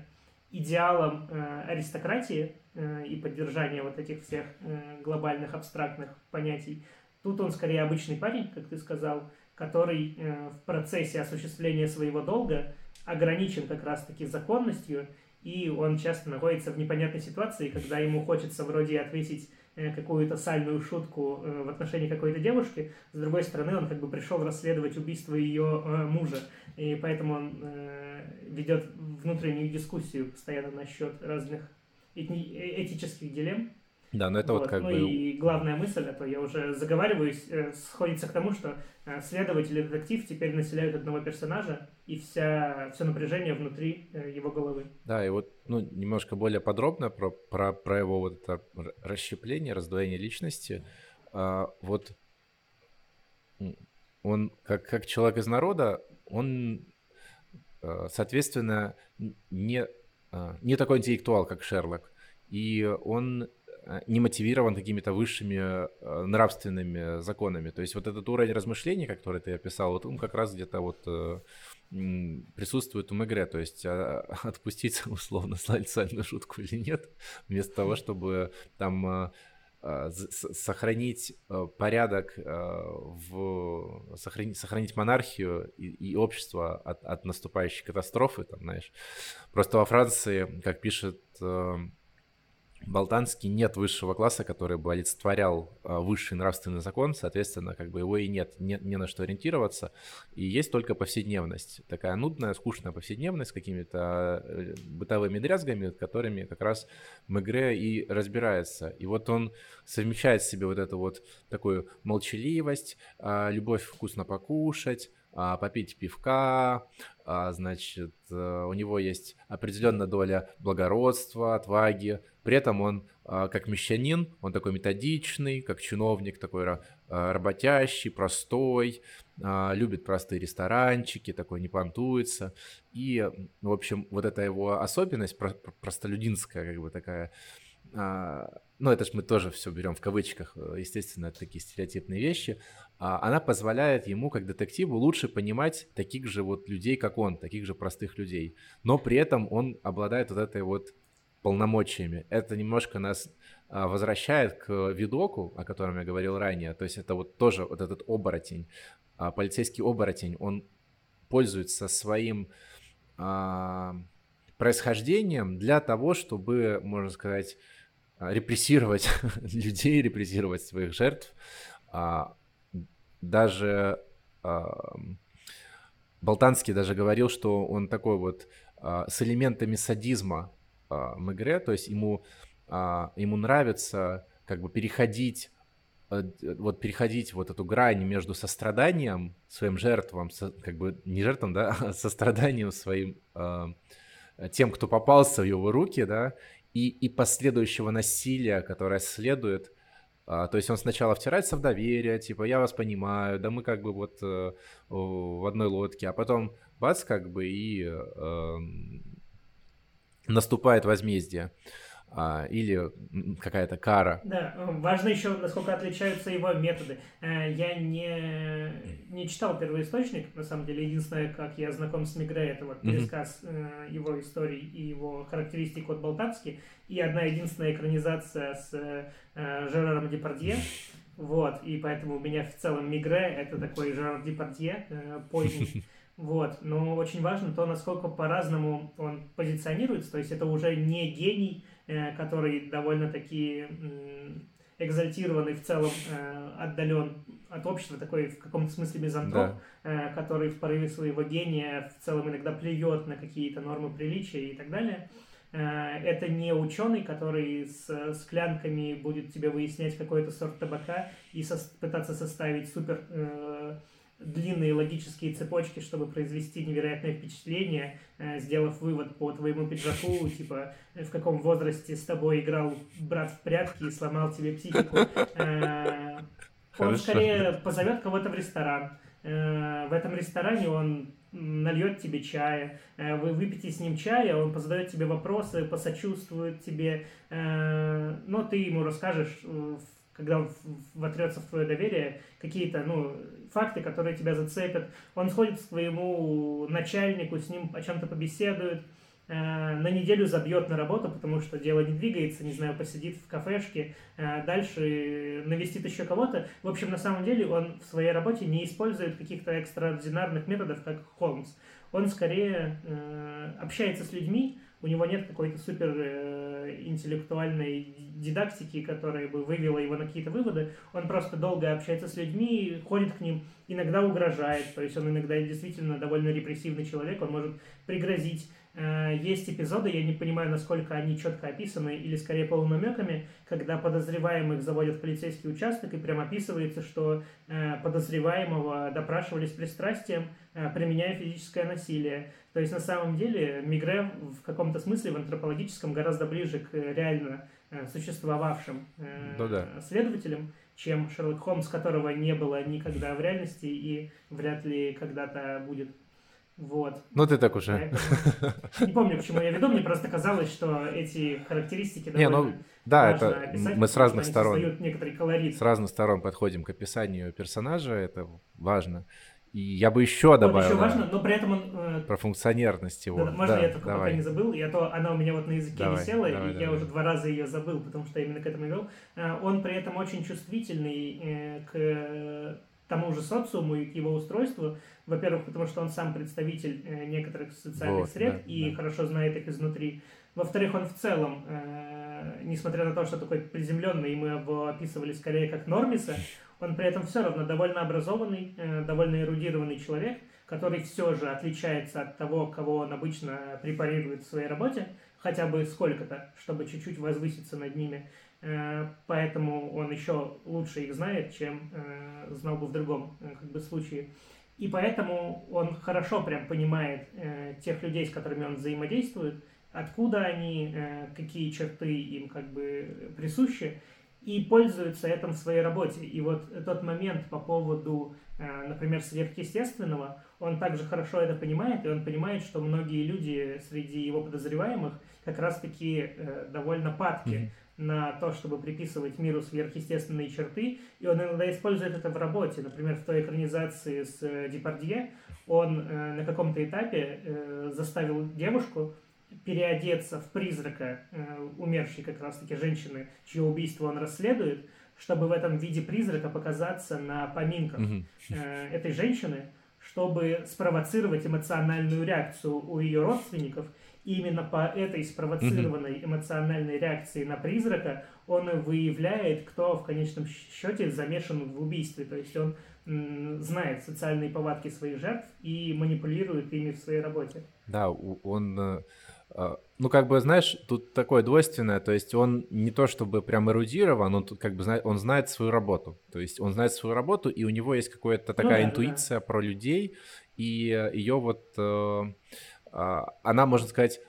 идеалам э, аристократии э, и поддержания вот этих всех э, глобальных абстрактных понятий. Тут он скорее обычный парень, как ты сказал, который э, в процессе осуществления своего долга ограничен как раз-таки законностью и он часто находится в непонятной ситуации, когда ему хочется вроде ответить э, какую-то сальную шутку э, в отношении какой-то девушки, с другой стороны, он как бы пришел расследовать убийство ее э, мужа, и поэтому он ведет внутреннюю дискуссию постоянно насчет разных этических дилемм, да, но это вот, вот как ну бы... и главная мысль, а то я уже заговариваюсь, э, сходится к тому, что э, следователь и детектив теперь населяют одного персонажа, и вся, все напряжение внутри э, его головы. Да, и вот ну, немножко более подробно про, про, про его вот это расщепление, раздвоение личности. А, вот он как, как человек из народа, он, соответственно, не, не такой интеллектуал, как Шерлок. И он Э, не мотивирован какими-то высшими э, нравственными законами. То есть вот этот уровень размышлений, который ты описал, вот он как раз где-то вот э, присутствует у Мегре, то есть а, отпустить условно социальную шутку или нет, вместо того, чтобы там сохранить порядок, в, сохранить, сохранить монархию и, и общество от, от наступающей катастрофы, там, знаешь. Просто во Франции, как пишет Болтанский нет высшего класса, который бы олицетворял а, высший нравственный закон, соответственно, как бы его и нет, не, не на что ориентироваться, и есть только повседневность, такая нудная, скучная повседневность с какими-то э, бытовыми дрязгами, которыми как раз Мегре и разбирается. И вот он совмещает в себе вот эту вот такую молчаливость, а, любовь вкусно покушать, попить пивка, а, значит, э, у него есть определенная доля благородства, отваги, при этом он а, как мещанин, он такой методичный, как чиновник, такой работящий, простой, любит простые ресторанчики, такой не понтуется. И, в общем, вот эта его особенность простолюдинская, как бы такая, ну, это же мы тоже все берем в кавычках, э, естественно, это такие стереотипные вещи, а, она позволяет ему, как детективу, лучше понимать таких же вот людей, как он, таких же простых людей. Но при этом он обладает вот этой вот полномочиями. Это немножко нас а, возвращает к видоку, о котором я говорил ранее. То есть это вот тоже вот этот оборотень, а, полицейский оборотень, он пользуется своим происхождением для того, чтобы, можно сказать, а, репрессировать людей, репрессировать своих жертв. А, даже а, Болтанский даже говорил, что он такой вот с элементами садизма Мегре, то есть ему а, ему нравится как бы переходить э, вот переходить вот эту грань между состраданием своим жертвам, как бы не жертвам, да, а состраданием своим тем, кто попался в его руки, да, и, и последующего насилия, которое следует. А, то есть он сначала втирается в доверие, типа, я вас понимаю, да мы как бы вот э, в одной лодке, а потом бац, как бы и э, наступает возмездие а, или какая-то кара. Да, важно еще, насколько отличаются его методы. Э, я не, не читал первоисточник, на самом деле. Единственное, как я знаком с Мигре, это вот пересказ mm-hmm. его историй и его характеристик от Болтански. И одна единственная экранизация с э, Жераром Депардье. Вот, и поэтому у меня в целом Мигре это такой Жерар Депардье поздний. Вот, но очень важно то, насколько по-разному он позиционируется, то есть это уже не гений, который довольно-таки экзальтированный, в целом э, отдален от общества, такой в каком-то смысле мизантроп, да. Э, который в порыве своего гения в целом иногда плюет на какие-то нормы приличия и так далее. Это не ученый, который с склянками будет тебе выяснять какой-то сорт табака и со пытаться составить супер длинные логические цепочки, чтобы произвести невероятное впечатление, э, сделав вывод по твоему пиджаку, типа, в каком возрасте с тобой играл брат в прятки и сломал тебе психику. Э, он скорее позовет кого-то в ресторан. Э, в этом ресторане он нальет тебе чая, вы выпьете с ним чая, он позадает тебе вопросы, посочувствует тебе, но ты ему расскажешь когда вотрется в твое доверие, какие-то, ну, факты, которые тебя зацепят. Он сходит к своему начальнику, с ним о чем-то побеседует, э, на неделю забьет на работу, потому что дело не двигается, не знаю, посидит в кафешке, э, дальше навестит еще кого-то. В общем, на самом деле он в своей работе не использует каких-то экстраординарных методов, как Холмс. Он скорее э, общается с людьми, у него нет какой-то супер э, интеллектуальной дидактики, которая бы вывела его на какие-то выводы. Он просто долго общается с людьми, ходит к ним, иногда угрожает. То есть он иногда действительно довольно репрессивный человек, он может пригрозить. Э, есть эпизоды, я не понимаю, насколько они четко описаны, или скорее полунамеками, когда подозреваемых заводят в полицейский участок, и прям описывается, что э, подозреваемого допрашивали с пристрастием, применяя физическое насилие. То есть на самом деле Мигре в каком-то смысле в антропологическом гораздо ближе к реально э, существовавшим э, ну, да. следователям, чем Шерлок Холмс, которого не было никогда в реальности и вряд ли когда-то будет. Вот. Ну ты так уже. Не помню, к чему я веду, мне просто казалось, что эти характеристики Не, ну да, это описать, мы с разных сторон. некоторый колорит. С разных сторон подходим к описанию персонажа, это важно. И я бы еще добавил. Вот еще важно, но при этом он... Э, про функционерность его. Да, можно да, я только давай. пока не забыл? Я то, она у меня вот на языке давай, висела, давай, и давай. я уже два раза ее забыл, потому что я именно к этому вел. Э, он при этом очень чувствительный э, к тому же социуму и к его устройству. Во-первых, потому что он сам представитель э, некоторых социальных вот, сред да, и да. хорошо знает их изнутри. Во-вторых, он в целом, э, несмотря на то, что такой приземленный, и мы его описывали скорее как нормиса, он при этом все равно довольно образованный, э, довольно эрудированный человек, который все же отличается от того, кого он обычно препарирует в своей работе, хотя бы сколько-то, чтобы чуть-чуть возвыситься над ними. Э, поэтому он еще лучше их знает, чем э, знал бы в другом как бы, случае. И поэтому он хорошо прям понимает тех людей, с которыми он взаимодействует, откуда они, какие черты им как бы присущи, и пользуются этим в своей работе. И вот тот момент по поводу, э, например, сверхъестественного, он также хорошо это понимает, и он понимает, что многие люди среди его подозреваемых как раз-таки э, довольно падки mm-hmm. на то, чтобы приписывать миру сверхъестественные черты, и он иногда использует это в работе. Например, в той экранизации с э, Депардье он на каком-то этапе заставил девушку переодеться в призрака э, умершей как раз-таки женщины, чье убийство он расследует, чтобы в этом виде призрака показаться на поминках э, этой женщины, чтобы спровоцировать эмоциональную реакцию у ее родственников. И именно по этой спровоцированной эмоциональной реакции на призрака он и выявляет, кто в конечном счете замешан в убийстве. То есть он знает социальные повадки своих жертв и манипулирует ими в своей работе. Да, он э, ну, как бы, знаешь, тут такое двойственное, то есть он не то чтобы прям эрудирован, он тут как бы знает, он знает свою работу, то есть он знает свою работу, и у него есть какая-то ну такая ну, да, интуиция да. про людей, и ее вот, э, э, она, можно сказать,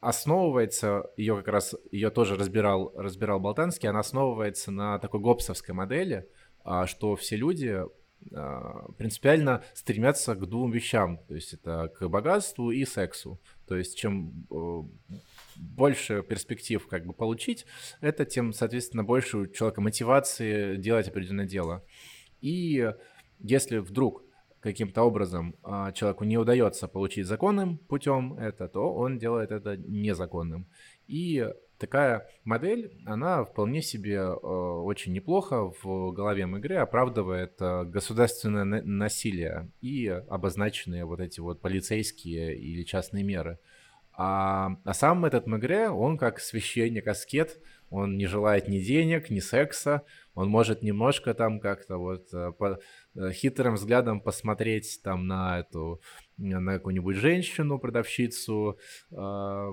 основывается, ее как раз, ее тоже разбирал, разбирал Болтанский, она основывается на такой гопсовской модели, э, что все люди а, принципиально стремятся к двум вещам, то есть это к богатству и сексу. То есть чем больше перспектив как бы получить, это тем, соответственно, больше у человека мотивации делать определенное дело. И если вдруг каким-то образом а, человеку не удается получить законным путем это, то он делает это незаконным. И такая модель, она вполне себе э, очень неплохо в голове игры оправдывает э, государственное насилие и обозначенные вот эти вот полицейские или частные меры. А, а сам этот Мегре, он как священник-аскет, он не желает ни денег, ни секса, он может немножко там как-то вот э, по, хитрым взглядом посмотреть там на эту на какую-нибудь женщину, продавщицу э,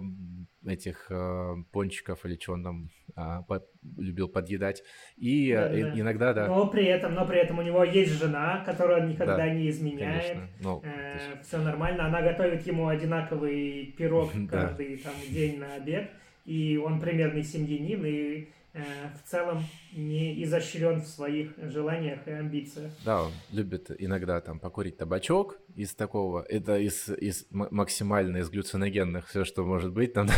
этих э, пончиков или что он там э, по, любил подъедать. И да, э, да. иногда, да. Но при этом, но при этом у него есть жена, которая никогда да, не изменяет. Ну, э, все нормально. Она готовит ему одинаковый пирог каждый там день на обед. И он примерный семьянин, и в целом не изощрен в своих желаниях и амбициях. Да, он любит иногда там покурить табачок из такого, это из, из максимально из глюциногенных, все, что может быть там.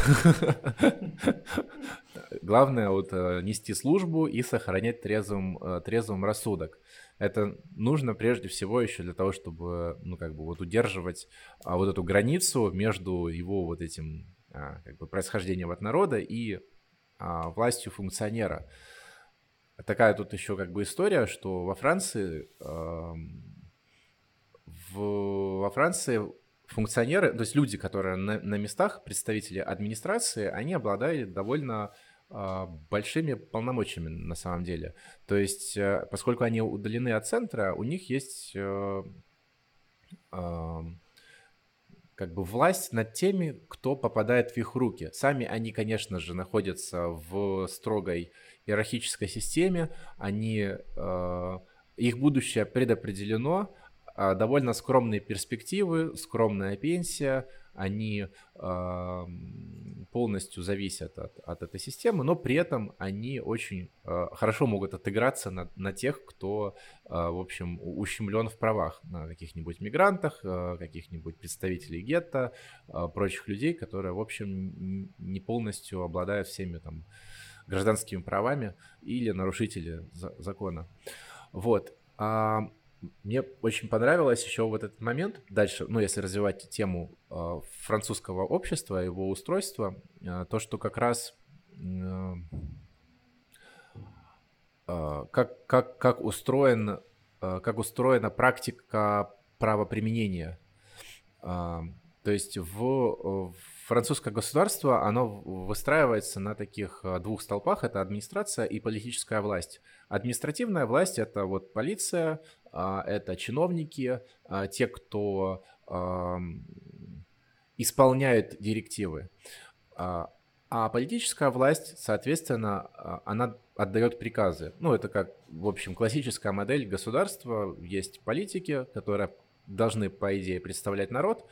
Главное вот э, нести службу и сохранять трезвым, э, трезвым рассудок. Это нужно прежде всего еще для того, чтобы, ну, как бы вот удерживать а, вот эту границу между его вот этим а, как бы происхождением от народа и властью функционера. Такая тут еще как бы история, что во Франции, в, во Франции функционеры, то есть люди, которые на, на местах, представители администрации, они обладают довольно э, большими полномочиями на самом деле. То есть, э, поскольку они удалены от центра, у них есть э, как бы власть над теми, кто попадает в их руки. Сами они, конечно же, находятся в строгой иерархической системе, они, э, их будущее предопределено, э, довольно скромные перспективы, скромная пенсия, они э, полностью зависят от, от этой системы, но при этом они очень э, хорошо могут отыграться на, на тех, кто, э, в общем, ущемлен в правах, на каких-нибудь мигрантах, э, каких-нибудь представителей гетто, э, прочих людей, которые, в общем, не полностью обладают всеми там гражданскими правами или нарушители за, закона. Вот. А, мне очень понравилось еще вот этот момент. Дальше, ну, если развивать тему э, французского общества, его устройства, э, то, что как раз э, как, как, как, устроен, как устроена практика правоприменения. То есть в, в французское государство, оно выстраивается на таких э, двух столпах. Это администрация и политическая власть. Административная власть — это вот полиция, а, это чиновники, а, те, кто исполняют директивы. А, а политическая власть, соответственно, она отдает приказы. Ну, это как, в общем, классическая модель государства. Есть политики, которые должны, по идее, представлять народ,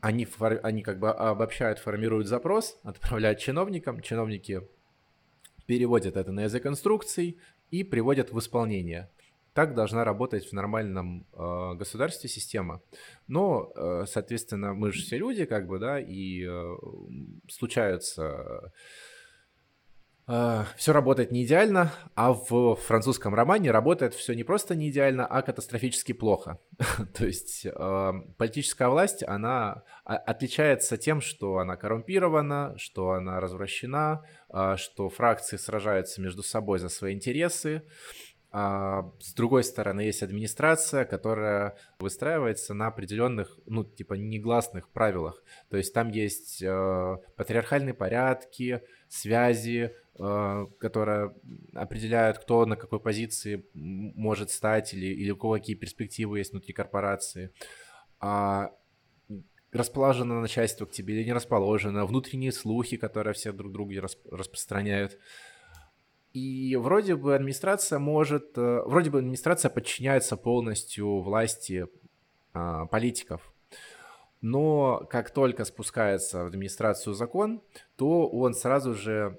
они, фор, они как бы обобщают, формируют запрос, отправляют чиновникам, чиновники переводят это на язык инструкций и приводят в исполнение. Так должна работать в нормальном э, государстве система. Но, э, соответственно, мы же все люди, как бы, да, и э, случаются Uh, все работает не идеально, а в французском романе работает все не просто не идеально, а катастрофически плохо. То есть uh, политическая власть, она отличается тем, что она коррумпирована, что она развращена, uh, что фракции сражаются между собой за свои интересы. А с другой стороны, есть администрация, которая выстраивается на определенных, ну, типа, негласных правилах. То есть там есть э, патриархальные порядки, связи, э, которые определяют, кто на какой позиции может стать или, или у кого какие перспективы есть внутри корпорации. А расположено начальство к тебе или не расположено, внутренние слухи, которые все друг другу распространяют. И вроде бы администрация может, э, вроде бы администрация подчиняется полностью власти а, политиков. Но как только спускается в администрацию закон, то он сразу же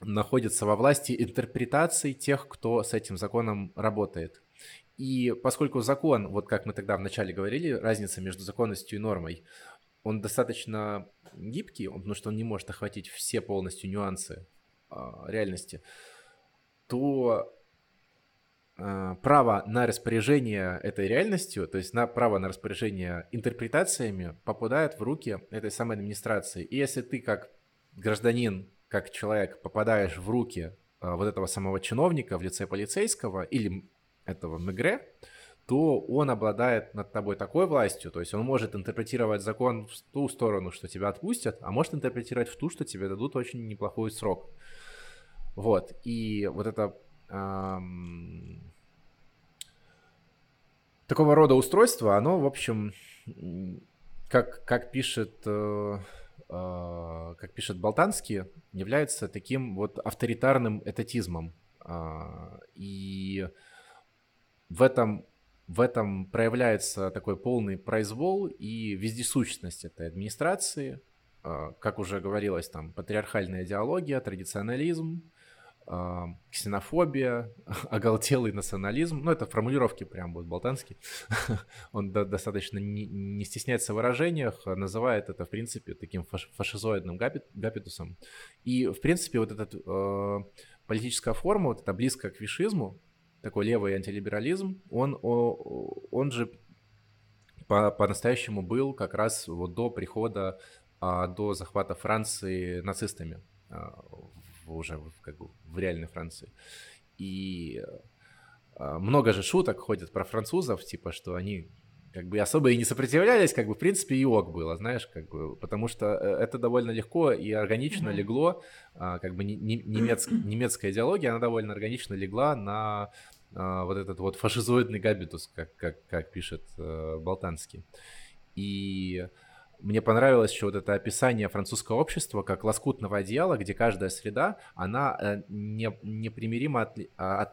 находится во власти интерпретаций тех, кто с этим законом работает. И поскольку закон, вот как мы тогда вначале говорили, разница между законностью и нормой, он достаточно гибкий, потому что он не может охватить все полностью нюансы э, реальности, то э, право на распоряжение этой реальностью, то есть на право на распоряжение интерпретациями попадает в руки этой самой администрации. И если ты как гражданин, как человек попадаешь в руки э, вот этого самого чиновника в лице полицейского или этого Мегре, то он обладает над тобой такой властью, то есть он может интерпретировать закон в ту сторону, что тебя отпустят, а может интерпретировать в ту, что тебе дадут очень неплохой срок. Вот, и вот это эм, такого рода устройство, оно, в общем, как, как пишет э, как пишет Болтанский, является таким вот авторитарным этатизмом. Э, и в этом, в этом проявляется такой полный произвол и вездесущность этой администрации. А, как уже говорилось, там патриархальная идеология, традиционализм, а, ксенофобия, оголтелый национализм. Ну, это формулировки прям вот болтанские. Он достаточно не, не стесняется в выражениях, называет это, в принципе, таким фашизоидным гапитусом. И, в принципе, вот эта э, политическая форма, вот эта близкая к вишизму, такой левый антилиберализм, он, он же по- по-настоящему был как раз вот до прихода, а, до захвата Франции нацистами, а, уже в, как бы в реальной Франции. И а, много же шуток ходят про французов, типа, что они как бы особо и не сопротивлялись, как бы, в принципе, и ок было, знаешь, как бы, потому что э, это довольно легко и органично mm-hmm. легло, а, как бы немец, немецкая идеология, она довольно органично легла на а, вот этот вот фашизоидный габитус, как, как, как пишет э, Болтанский. И мне понравилось еще вот это описание французского общества как лоскутного одеяла, где каждая среда, она э, не, непримиримо от, от,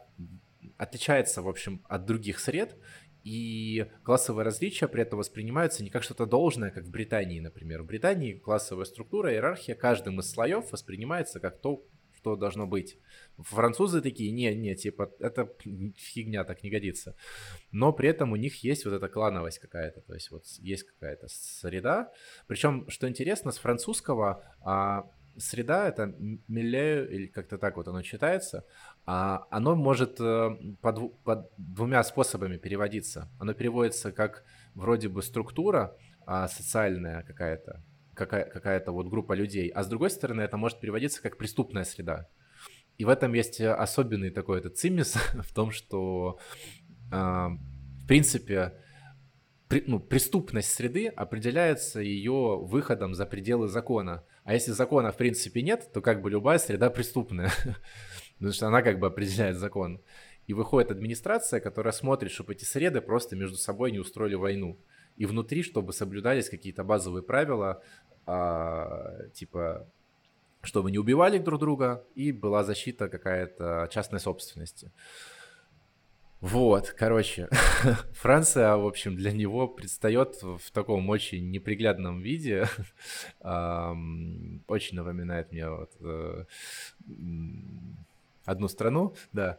отличается, в общем, от других сред, и классовые различия при этом воспринимаются не как что-то должное, как в Британии, например. В Британии классовая структура, иерархия каждым из слоев воспринимается как то, что должно быть. Французы такие, не, не, типа, это фигня, так не годится. Но при этом у них есть вот эта клановость какая-то, то есть вот есть какая-то среда. Причем, что интересно, с французского а, среда, это милле, или как-то так вот оно читается, а оно может э, по, дву, по двумя способами переводиться. Оно переводится как вроде бы структура а, социальная какая-то, какая- какая-то вот группа людей, а с другой стороны это может переводиться как преступная среда. И в этом есть особенный такой этот цимис в том, что э, в принципе при, ну, преступность среды определяется ее выходом за пределы закона. А если закона в принципе нет, то как бы любая среда преступная, потому что она как бы определяет закон. И выходит администрация, которая смотрит, чтобы эти среды просто между собой не устроили войну. И внутри, чтобы соблюдались какие-то базовые правила, а, типа, чтобы не убивали друг друга, и была защита какая-то частной собственности. Вот, короче, Франция, в общем, для него предстает в таком очень неприглядном виде. Очень напоминает мне вот э, одну страну, да.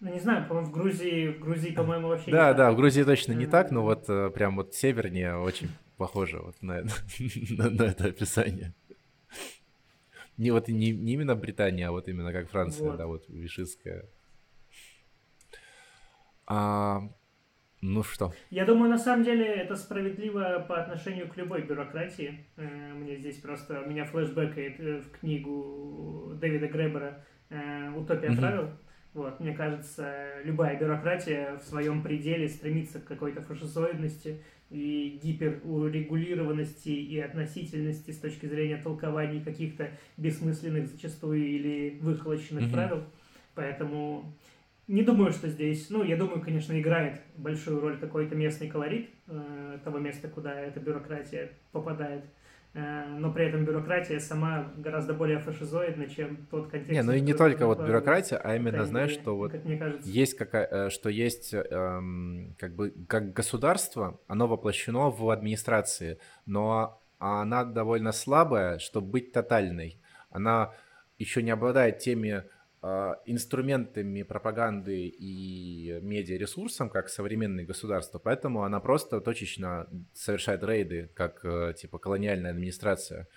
Ну, не знаю, по-моему, в Грузии, в Грузии, по-моему, вообще Да, да, в Грузии точно не так, но вот э, прям вот севернее очень похоже вот на, на, на это описание. Не вот не, не именно Британия, а вот именно как Франция, вот. да, вот вишистская. А, ну что? Я думаю, на самом деле это справедливо по отношению к любой бюрократии. Э, мне здесь просто меня флешбэкает э, в книгу Дэвида Гребера «Утопия правил». Вот, мне кажется, любая бюрократия в своем пределе стремится к какой-то фашизоидности и гиперурегулированности и относительности с точки зрения толкований каких-то бессмысленных зачастую или выхолощенных mm-hmm. правил. Поэтому Не думаю, что здесь, ну, я думаю, конечно, играет большую роль какой-то местный колорит э, того места, куда эта бюрократия попадает. Э, но при этом бюрократия сама гораздо более фашизоидна, чем тот контекст. Не, ну и не только вот бюрократия, а именно, знаешь, что вот как мне кажется. есть какая, э, что есть эм, как бы как государство, оно воплощено в администрации, но она довольно слабая, чтобы быть тотальной. Она еще не обладает теми инструментами пропаганды и медиаресурсом, как современные государства, поэтому она просто точечно совершает рейды, как э, типа колониальная администрация.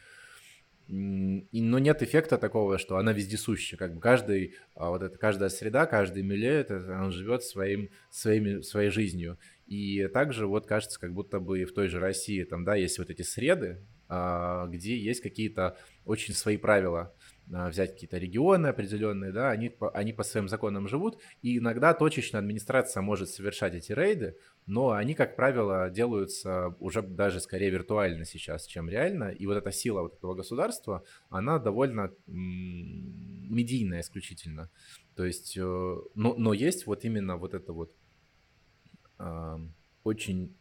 Но нет эффекта такого, что она вездесущая. Как бы каждый, а, вот это, каждая среда, каждый миле, это, он живет своим, своими, своей жизнью. И также вот кажется, как будто бы в той же России там, да, есть вот эти среды, а, где есть какие-то очень свои правила. А, взять какие-то регионы определенные, да, они, они по своим законам живут, и иногда точечно администрация может совершать эти рейды, но они, как правило, делаются уже даже скорее виртуально сейчас, чем реально, и вот эта сила вот этого государства, она довольно медийная исключительно, то есть, э, но, но есть вот именно вот это вот очень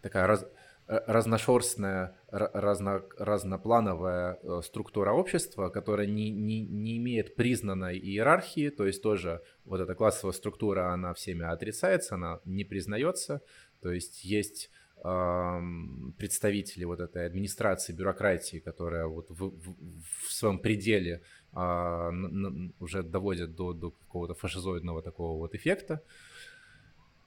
такая раз, Э, разношерстная, разно, разноплановая э, структура общества, которая не, не, не имеет признанной иерархии, то есть тоже вот эта классовая структура, она всеми отрицается, она не признается, то есть есть представители вот этой администрации, бюрократии, которая вот в, в, в своем пределе а, уже доводят до, до какого-то фашизоидного такого вот эффекта.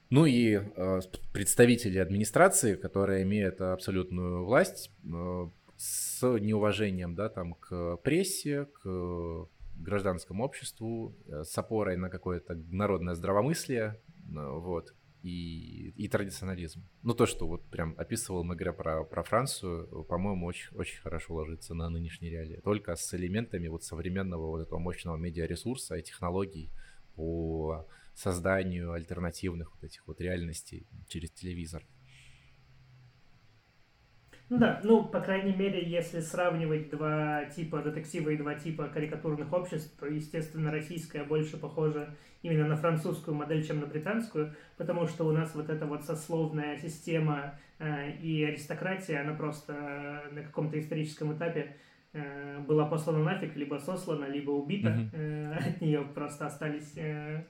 Ну и э, представители администрации, которые имеют абсолютную власть э, с неуважением, да, там, к прессе, к гражданскому обществу, э, с опорой на какое-то народное здравомыслие, э, вот, и, и традиционализм. Ну, то, что вот прям описывал Мегре про, про Францию, по-моему, очень, очень хорошо ложится на нынешние реалии. Только с элементами вот современного вот этого мощного медиаресурса и технологий по созданию альтернативных вот этих вот реальностей через телевизор. Ну да, ну, по крайней мере, если сравнивать два типа детектива и два типа карикатурных обществ, то, естественно, российская больше похожа именно на французскую модель, чем на британскую, потому что у нас вот эта вот сословная система э, и аристократия, она просто на каком-то историческом этапе э, была послана нафиг, либо сослана, либо убита. Mm-hmm. Э, от нее просто остались э,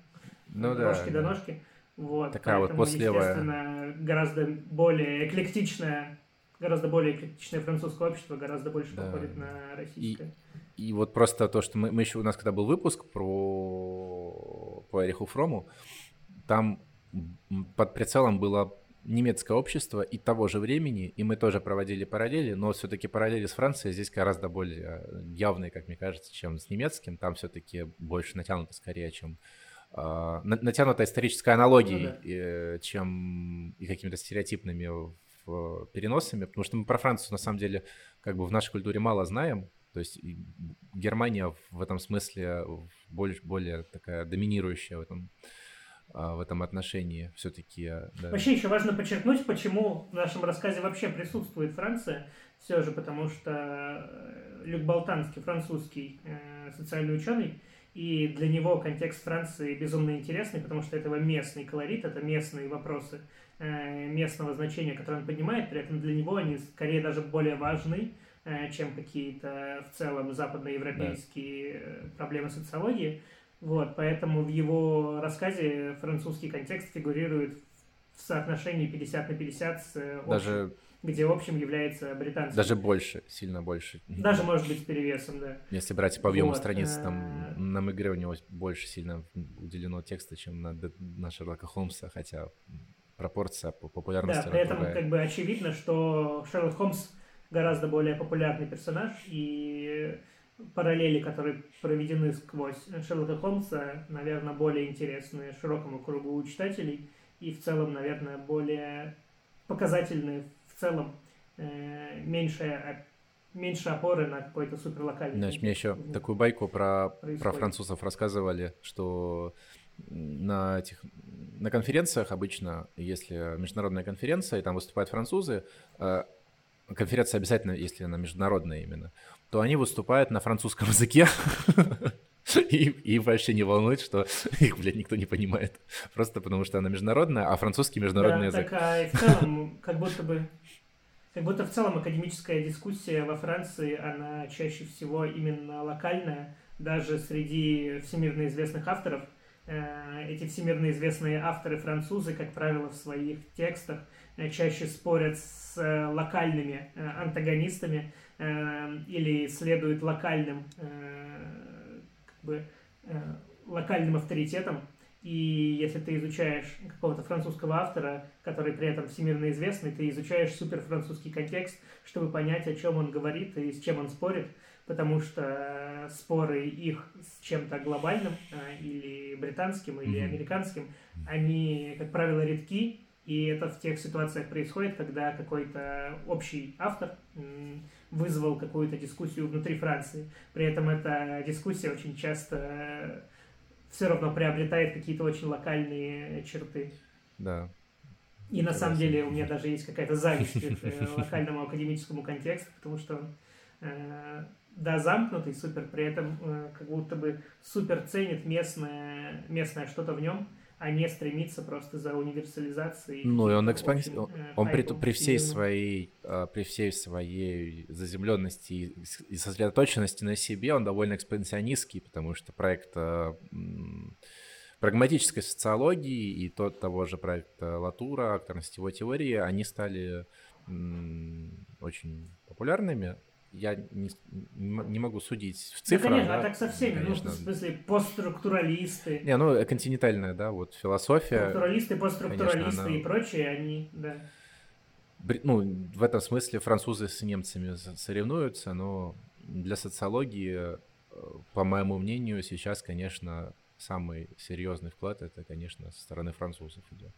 ну, ножки да, до ножки. Вот, Такая поэтому, вот послевая. естественно, гораздо более эклектичная, гораздо более эклектичное французское общество, гораздо больше да. походит на российское. И, и вот просто то, что мы, мы еще у нас когда был выпуск про по Эриху Фрому, там под прицелом было немецкое общество и того же времени, и мы тоже проводили параллели, но все-таки параллели с Францией здесь гораздо более явные, как мне кажется, чем с немецким. Там все-таки больше натянуто скорее, чем э, натянутая историческая аналогия, ну, да. и, чем и какими-то стереотипными в, переносами, потому что мы про Францию на самом деле как бы в нашей культуре мало знаем, то есть Германия в этом смысле более, более такая доминирующая в этом а, в этом отношении все-таки. Да. Вообще еще важно подчеркнуть, почему в нашем рассказе вообще присутствует Франция, все же потому что э, Люк Болтанский, французский э, социальный ученый, и для него контекст Франции безумно интересный, потому что это его местный колорит, это местные вопросы э, местного значения, которые он поднимает, при этом для него они скорее даже более важны, э, чем какие-то в целом западноевропейские да. Э, проблемы социологии. Вот, поэтому в его рассказе французский контекст фигурирует в соотношении 50 на 50 с общим. Даже где общим является британский. Даже больше, сильно больше. Даже, может быть, с перевесом, да. Если брать по объему вот. страниц, там э, на Мегре у него больше сильно уделено текста, чем на, на Шерлока Холмса, хотя пропорция по популярности... Да, при этом другая. как бы очевидно, что Шерлок Холмс гораздо более популярный персонаж, и параллели, которые проведены сквозь Шерлока Холмса, наверное, более интересны широкому кругу читателей и в целом, наверное, более показательны в целом э, меньше, меньше опоры на какой-то суперлокальный. Знаешь, мне еще такую байку про, про французов рассказывали, что на этих на конференциях обычно, если международная конференция, и там выступают французы, э, конференция обязательно, если она международная именно, то они выступают на французском языке. И, и вообще не волнует, что их, блядь, никто не понимает. Просто потому что она международная, а французский международный да, язык. Так, а и в целом, как будто бы как будто в целом академическая дискуссия во Франции, она чаще всего именно локальная, даже среди всемирно известных авторов. Э, эти всемирно известные авторы французы, как правило, в своих текстах э, чаще спорят с э, локальными антагонистами или следуют локальным, как бы, локальным авторитетам, и если ты изучаешь какого-то французского автора, который при этом всемирно известный, ты изучаешь супер французский контекст, чтобы понять, о чем он говорит и с чем он спорит, потому что споры их с чем-то глобальным э, или британским, или mm-hmm. американским, они, как правило, редки, и это в тех ситуациях происходит, когда какой-то общий автор вызвал какую-то дискуссию внутри Франции. При этом эта дискуссия очень часто все равно приобретает какие-то очень локальные черты. Да. И на самом деле у меня даже есть какая-то зависть к э, локальному академическому контексту, потому что э, да, замкнутый, супер, при этом э, как будто бы супер ценит местное, местное что-то в нем, а не стремится просто за универсализацией. Ну и он экспанс... он, э, он при, при всей своей при всей своей заземленности и сосредоточенности на себе он довольно экспансионистский, потому что проект а, прагматической социологии и тот того же проекта Латура, акторно-сетевой теории, они стали очень популярными, я не, не могу судить в цифрах. Да, конечно, да? а так со всеми, конечно. ну, в смысле, постструктуралисты. Не, ну, континентальная, да, вот философия. Структуралисты, постструктуралисты конечно, она... и прочие, они, да. Ну, в этом смысле французы с немцами соревнуются, но для социологии, э, по моему мнению, сейчас, конечно, самый серьезный вклад это, конечно, со стороны французов идет.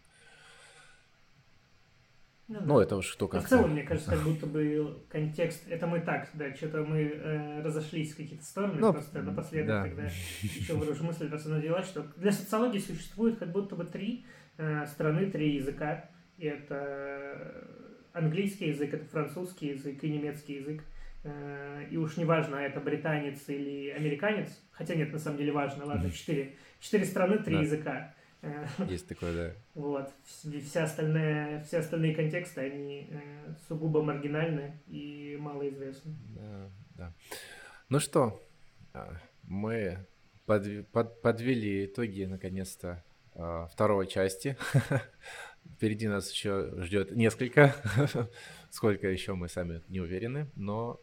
Ну, ну это уж кто как. В целом, мне кажется, как будто бы контекст. Это мы так, да, что-то мы э, разошлись в какие-то стороны, ну, просто напоследок да. тогда еще выражу мысль, раз она дела, что для социологии существует как будто бы три э, страны, три языка. И это английский язык, это французский язык и немецкий язык. Э, и уж не важно, это британец или американец, хотя нет, на самом деле важно, ладно, четыре. Четыре страны, три да. языка. Э, Есть такое, да. Вот. Вся остальная, все остальные контексты, они э, сугубо маргинальны и малоизвестны. Да, да. Ну что, а, мы под, под, подвели итоги, наконец-то, а, второй части. Впереди нас еще ждет несколько. Сколько еще мы сами не уверены, но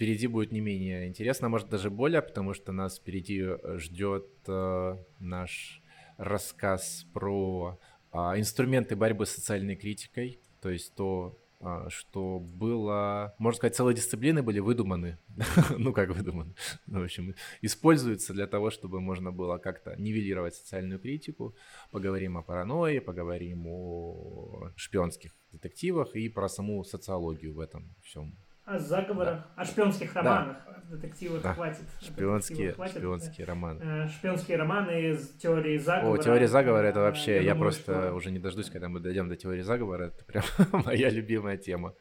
впереди будет не менее интересно, может даже более, потому что нас впереди э, ждет э, наш рассказ про э, инструменты борьбы с социальной критикой, то есть то, э, что было, можно сказать, целые дисциплины были выдуманы, ну как выдуманы, ну, в общем, используются для того, чтобы можно было как-то нивелировать социальную критику. Поговорим о паранойи, поговорим о шпионских детективах и про саму социологию в этом всем о заговорах, да. о шпионских романах. Да. Детективах да. хватит. Шпионские, хватит. шпионские романы. Э, шпионские романы из теории заговора. О, теория заговора это вообще, я, я думаю, просто что... уже не дождусь, когда мы дойдем до теории заговора. Это прям моя любимая тема.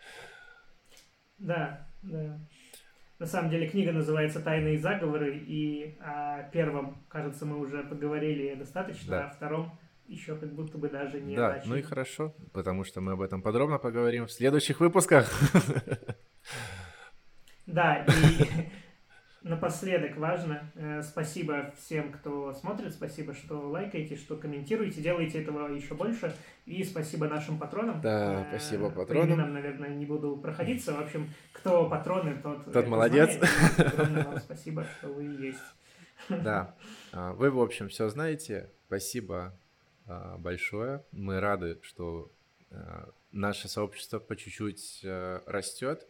Да, да. На самом деле книга называется «Тайные заговоры», и о первом, кажется, мы уже поговорили достаточно, да. а о втором еще как будто бы даже не Да, начали. ну и хорошо, потому что мы об этом подробно поговорим в следующих выпусках. Да, и напоследок важно, э, спасибо всем, кто смотрит, спасибо, что лайкаете, что комментируете, делаете этого еще больше, и спасибо нашим патронам. Да, э, спасибо патронам. По наверное, не буду проходиться. В общем, кто патроны, тот... Тот молодец. Знает. Спасибо, что вы есть. Да, а, вы, в общем, все знаете. Спасибо а, большое. Мы рады, что а, наше сообщество по чуть-чуть э, растет.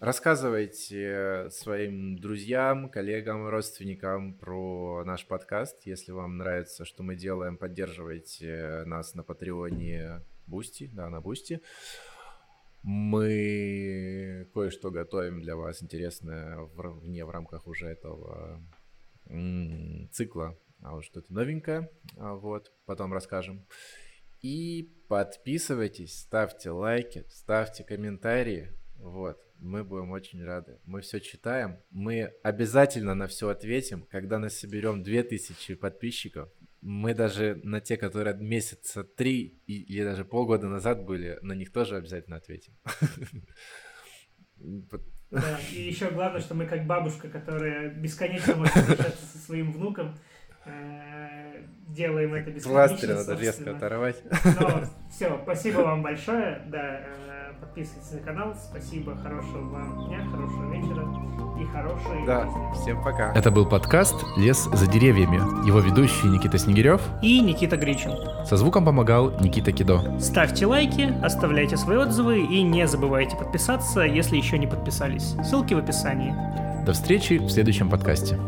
Рассказывайте своим друзьям, коллегам, родственникам про наш подкаст. Если вам нравится, что мы делаем, поддерживайте нас на Патреоне Boosty, да, на Boosty. Мы кое-что готовим для вас интересное вне в рамках уже этого цикла, а вот что-то новенькое, а вот, потом расскажем. И подписывайтесь, ставьте лайки, ставьте комментарии. Вот. Мы будем очень рады. Мы все читаем. Мы обязательно на все ответим. Когда нас соберем 2000 подписчиков, мы даже на те, которые месяца три или даже полгода назад были, на них тоже обязательно ответим. Да, и еще главное, что мы как бабушка, которая бесконечно может общаться со своим внуком, э, делаем это бесконечно. Пластырь надо резко оторвать. Но, все, спасибо вам большое. Да, э, подписывайтесь на канал. Спасибо, хорошего вам дня, хорошего вечера и хорошей Да, всем пока. Это был подкаст «Лес за деревьями». Его ведущий Никита Снегирев и Никита Гричин. Со звуком помогал Никита Кидо. Ставьте лайки, оставляйте свои отзывы и не забывайте подписаться, если еще не подписались. Ссылки в описании. До встречи в следующем подкасте.